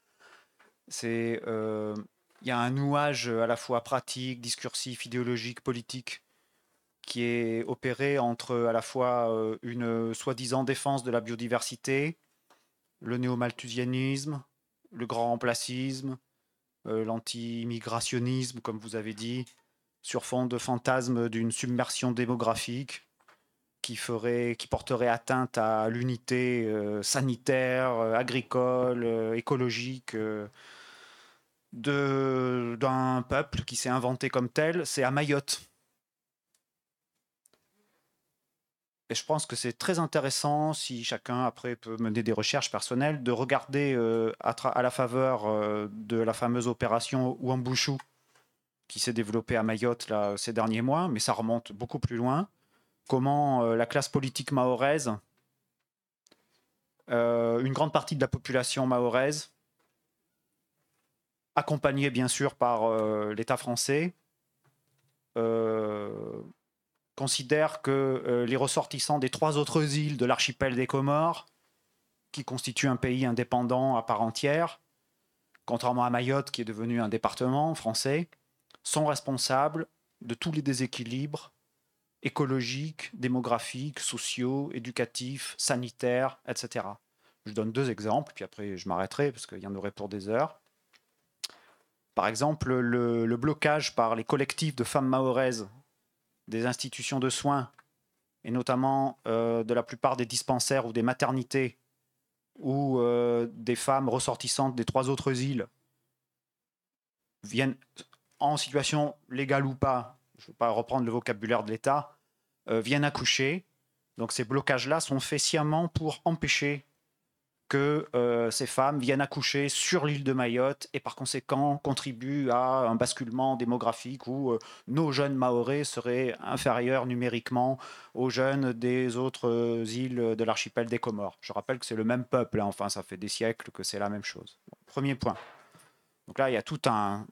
C'est euh, il y a un nouage à la fois pratique, discursif, idéologique, politique qui est opéré entre à la fois une soi-disant défense de la biodiversité, le néo-malthusianisme, le grand remplacisme, l'anti-immigrationnisme, comme vous avez dit, sur fond de fantasme d'une submersion démographique qui, ferait, qui porterait atteinte à l'unité euh, sanitaire, euh, agricole, euh, écologique d'un peuple qui s'est inventé comme tel, c'est à Mayotte. Et je pense que c'est très intéressant, si chacun après peut mener des recherches personnelles, de regarder à, à, la faveur de la fameuse opération Ouambouchou, qui s'est développée à Mayotte là, ces derniers mois, mais ça remonte beaucoup plus loin. Comment euh, la classe politique mahoraise, euh, une grande partie de la population mahoraise, accompagnée bien sûr par euh, l'État français, considère que les ressortissants des trois autres îles de l'archipel des Comores, qui constituent un pays indépendant à part entière, contrairement à Mayotte qui est devenu un département français, sont responsables de tous les déséquilibres écologiques, démographiques, sociaux, éducatifs, sanitaires, etc. Je donne deux exemples, puis après je m'arrêterai parce qu'il y en aurait pour des heures. Par exemple, le, blocage par les collectifs de femmes mahoraises des institutions de soins, et notamment euh, de la plupart des dispensaires ou des maternités, où euh, des femmes ressortissantes des trois autres îles viennent en situation légale ou pas, je ne veux pas reprendre le vocabulaire de l'État, euh, viennent accoucher. Donc ces blocages-là sont faits sciemment pour empêcher que euh, ces femmes viennent accoucher sur l'île de Mayotte et par conséquent contribuent à un basculement démographique où euh, nos jeunes Maorés seraient inférieurs numériquement aux jeunes des autres îles de l'archipel des Comores. Je rappelle que c'est le même peuple, hein. enfin ça fait des siècles que c'est la même chose. premier point. Donc là, il y a tout un,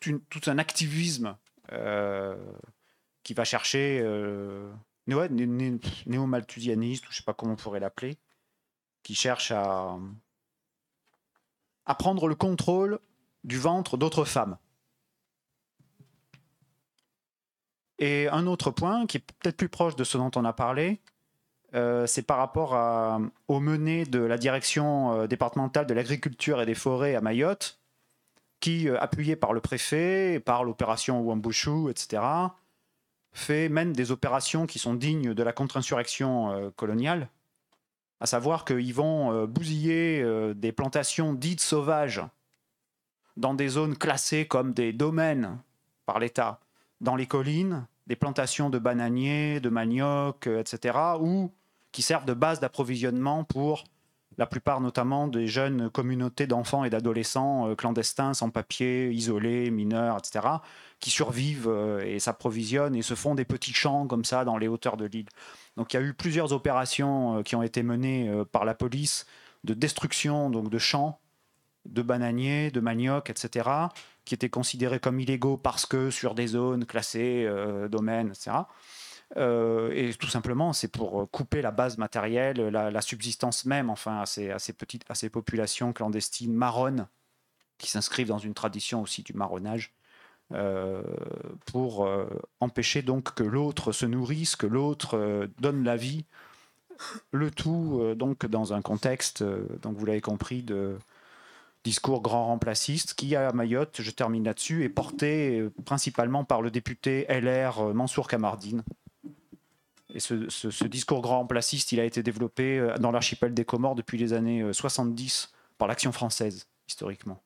tout, un activisme euh, qui va chercher euh, néo-malthusianiste, je ne sais pas comment on pourrait l'appeler, qui cherche à, prendre le contrôle du ventre d'autres femmes. Et un autre point qui est peut-être plus proche de ce dont on a parlé, euh, c'est par rapport aux menées de la direction départementale de l'agriculture et des forêts à Mayotte, qui, euh, appuyé par le préfet, par l'opération Wambushu, etc., fait, mène des opérations qui sont dignes de la contre-insurrection euh, coloniale, à savoir qu'ils vont euh, bousiller des plantations dites sauvages dans des zones classées comme des domaines par l'État, dans les collines, des plantations de bananiers, de manioc, etc., ou qui servent de base d'approvisionnement pour la plupart notamment des jeunes communautés d'enfants et d'adolescents euh, clandestins, sans papier, isolés, mineurs, etc., qui survivent euh, et s'approvisionnent et se font des petits champs comme ça dans les hauteurs de l'île. Donc il y a eu plusieurs opérations euh, qui ont été menées par la police de destruction donc de champs, de bananiers, de manioc, etc., qui étaient considérés comme illégaux parce que sur des zones classées, domaines, etc. Euh, et tout simplement, c'est pour couper la base matérielle, la, subsistance même, enfin, à ces, populations clandestines marronnes qui s'inscrivent dans une tradition aussi du marronnage, euh, pour euh, empêcher donc que l'autre se nourrisse, que l'autre donne la vie, le tout donc dans un contexte, donc vous l'avez compris, de discours grand remplaciste qui à Mayotte, je termine là-dessus, est porté principalement par le député LR Mansour Kamardine, et ce, discours grand placiste, il a été développé euh, dans l'archipel des Comores depuis les années 70 euh, par l'action française, historiquement.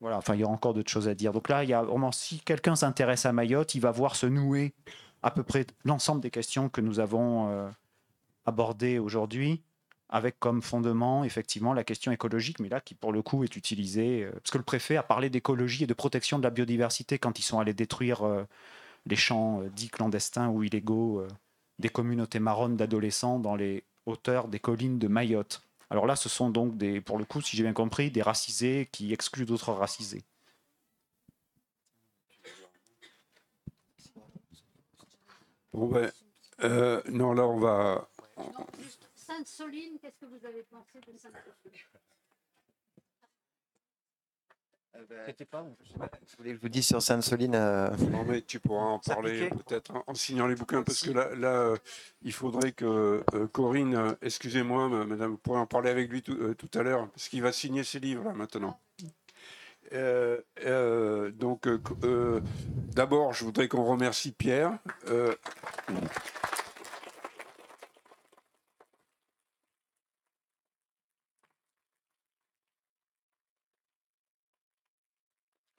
Voilà, enfin, il y a encore d'autres choses à dire. Donc là, il y a vraiment, si quelqu'un s'intéresse à Mayotte, il va voir se nouer à peu près l'ensemble des questions que nous avons euh, abordées aujourd'hui, avec comme fondement, effectivement, la question écologique, mais là, qui pour le coup est utilisée, parce que le préfet a parlé d'écologie et de protection de la biodiversité quand ils sont allés détruire les champs dits clandestins ou illégaux des communautés marronnes d'adolescents dans les hauteurs des collines de Mayotte. Alors là, ce sont donc, des, pour le coup, si j'ai bien compris, des racisés qui excluent d'autres racisés. Bon ben, non, là on va. Sainte-Soline, qu'est-ce que vous avez pensé de Sainte-Soline vous voulez que je vous dise sur Sainte-Soline euh, Non, mais tu pourras en parler peut-être en, signant les bouquins, parce que là, là euh, il faudrait que euh, Corinne, excusez-moi, madame, vous pourrez en parler avec lui tout, à l'heure, parce qu'il va signer ses livres là maintenant. donc, d'abord, je voudrais qu'on remercie Pierre.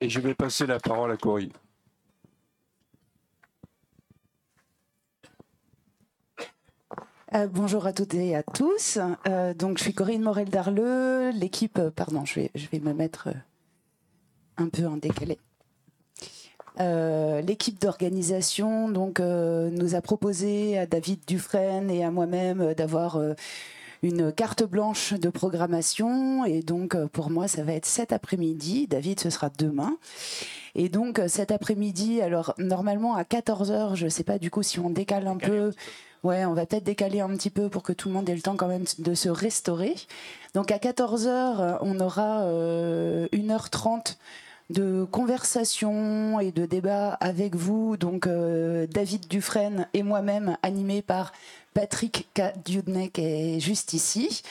Et je vais passer la parole à Corinne. Euh, bonjour à toutes et à tous. Euh, donc, je suis Corinne Morel-Darleux. L'équipe, euh, pardon, je vais, je vais me mettre un peu en décalé. L'équipe d'organisation donc nous a proposé à David Dufresne et à moi-même d'avoir une carte blanche de programmation. Et donc, euh, pour moi, ça va être cet après-midi. David, ce sera demain. Et donc, euh, cet après-midi, alors, normalement, à 14h, je ne sais pas du coup si on décale un peu. Ouais, on va peut-être décaler un petit peu pour que tout le monde ait le temps quand même de se restaurer. Donc, à 14h, on aura 1h30 euh, de conversation et de débat avec vous, donc David Dufresne et moi-même, animé par Patrick Kadudnek est juste ici.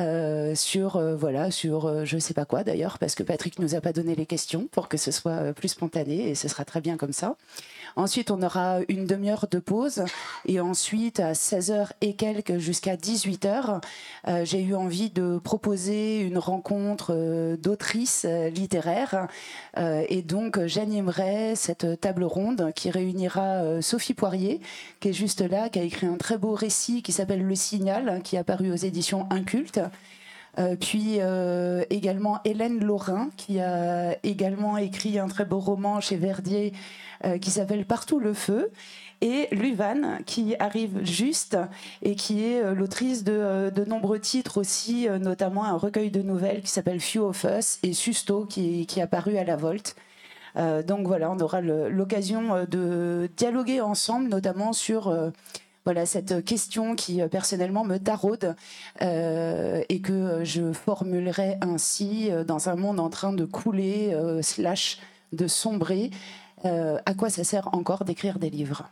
Euh, sur euh, voilà sur euh, je sais pas quoi d'ailleurs parce que Patrick nous a pas donné les questions pour que ce soit plus spontané et ce sera très bien comme ça. Ensuite, on aura une demi-heure de pause. Et ensuite, à 16h et quelques jusqu'à 18h, euh, j'ai eu envie de proposer une rencontre euh, d'autrices euh, littéraires. et donc, j'animerai cette table ronde qui réunira Sophie Poirier, qui est juste là, qui a écrit un très beau récit qui s'appelle Le Signal, qui est apparu aux éditions Inculte. Puis également Hélène Laurin, qui a également écrit un très beau roman chez Verdier euh, qui s'appelle Partout le feu et Luvan qui arrive juste et qui est euh, l'autrice euh, de, nombreux titres aussi, notamment un recueil de nouvelles qui s'appelle Few of Us et Susto qui, qui est apparu à la Volte. donc voilà, on aura l'occasion de dialoguer ensemble, notamment sur voilà cette question qui personnellement me taraude et que je formulerai ainsi dans un monde en train de couler slash de sombrer euh, à quoi ça sert encore d'écrire des livres?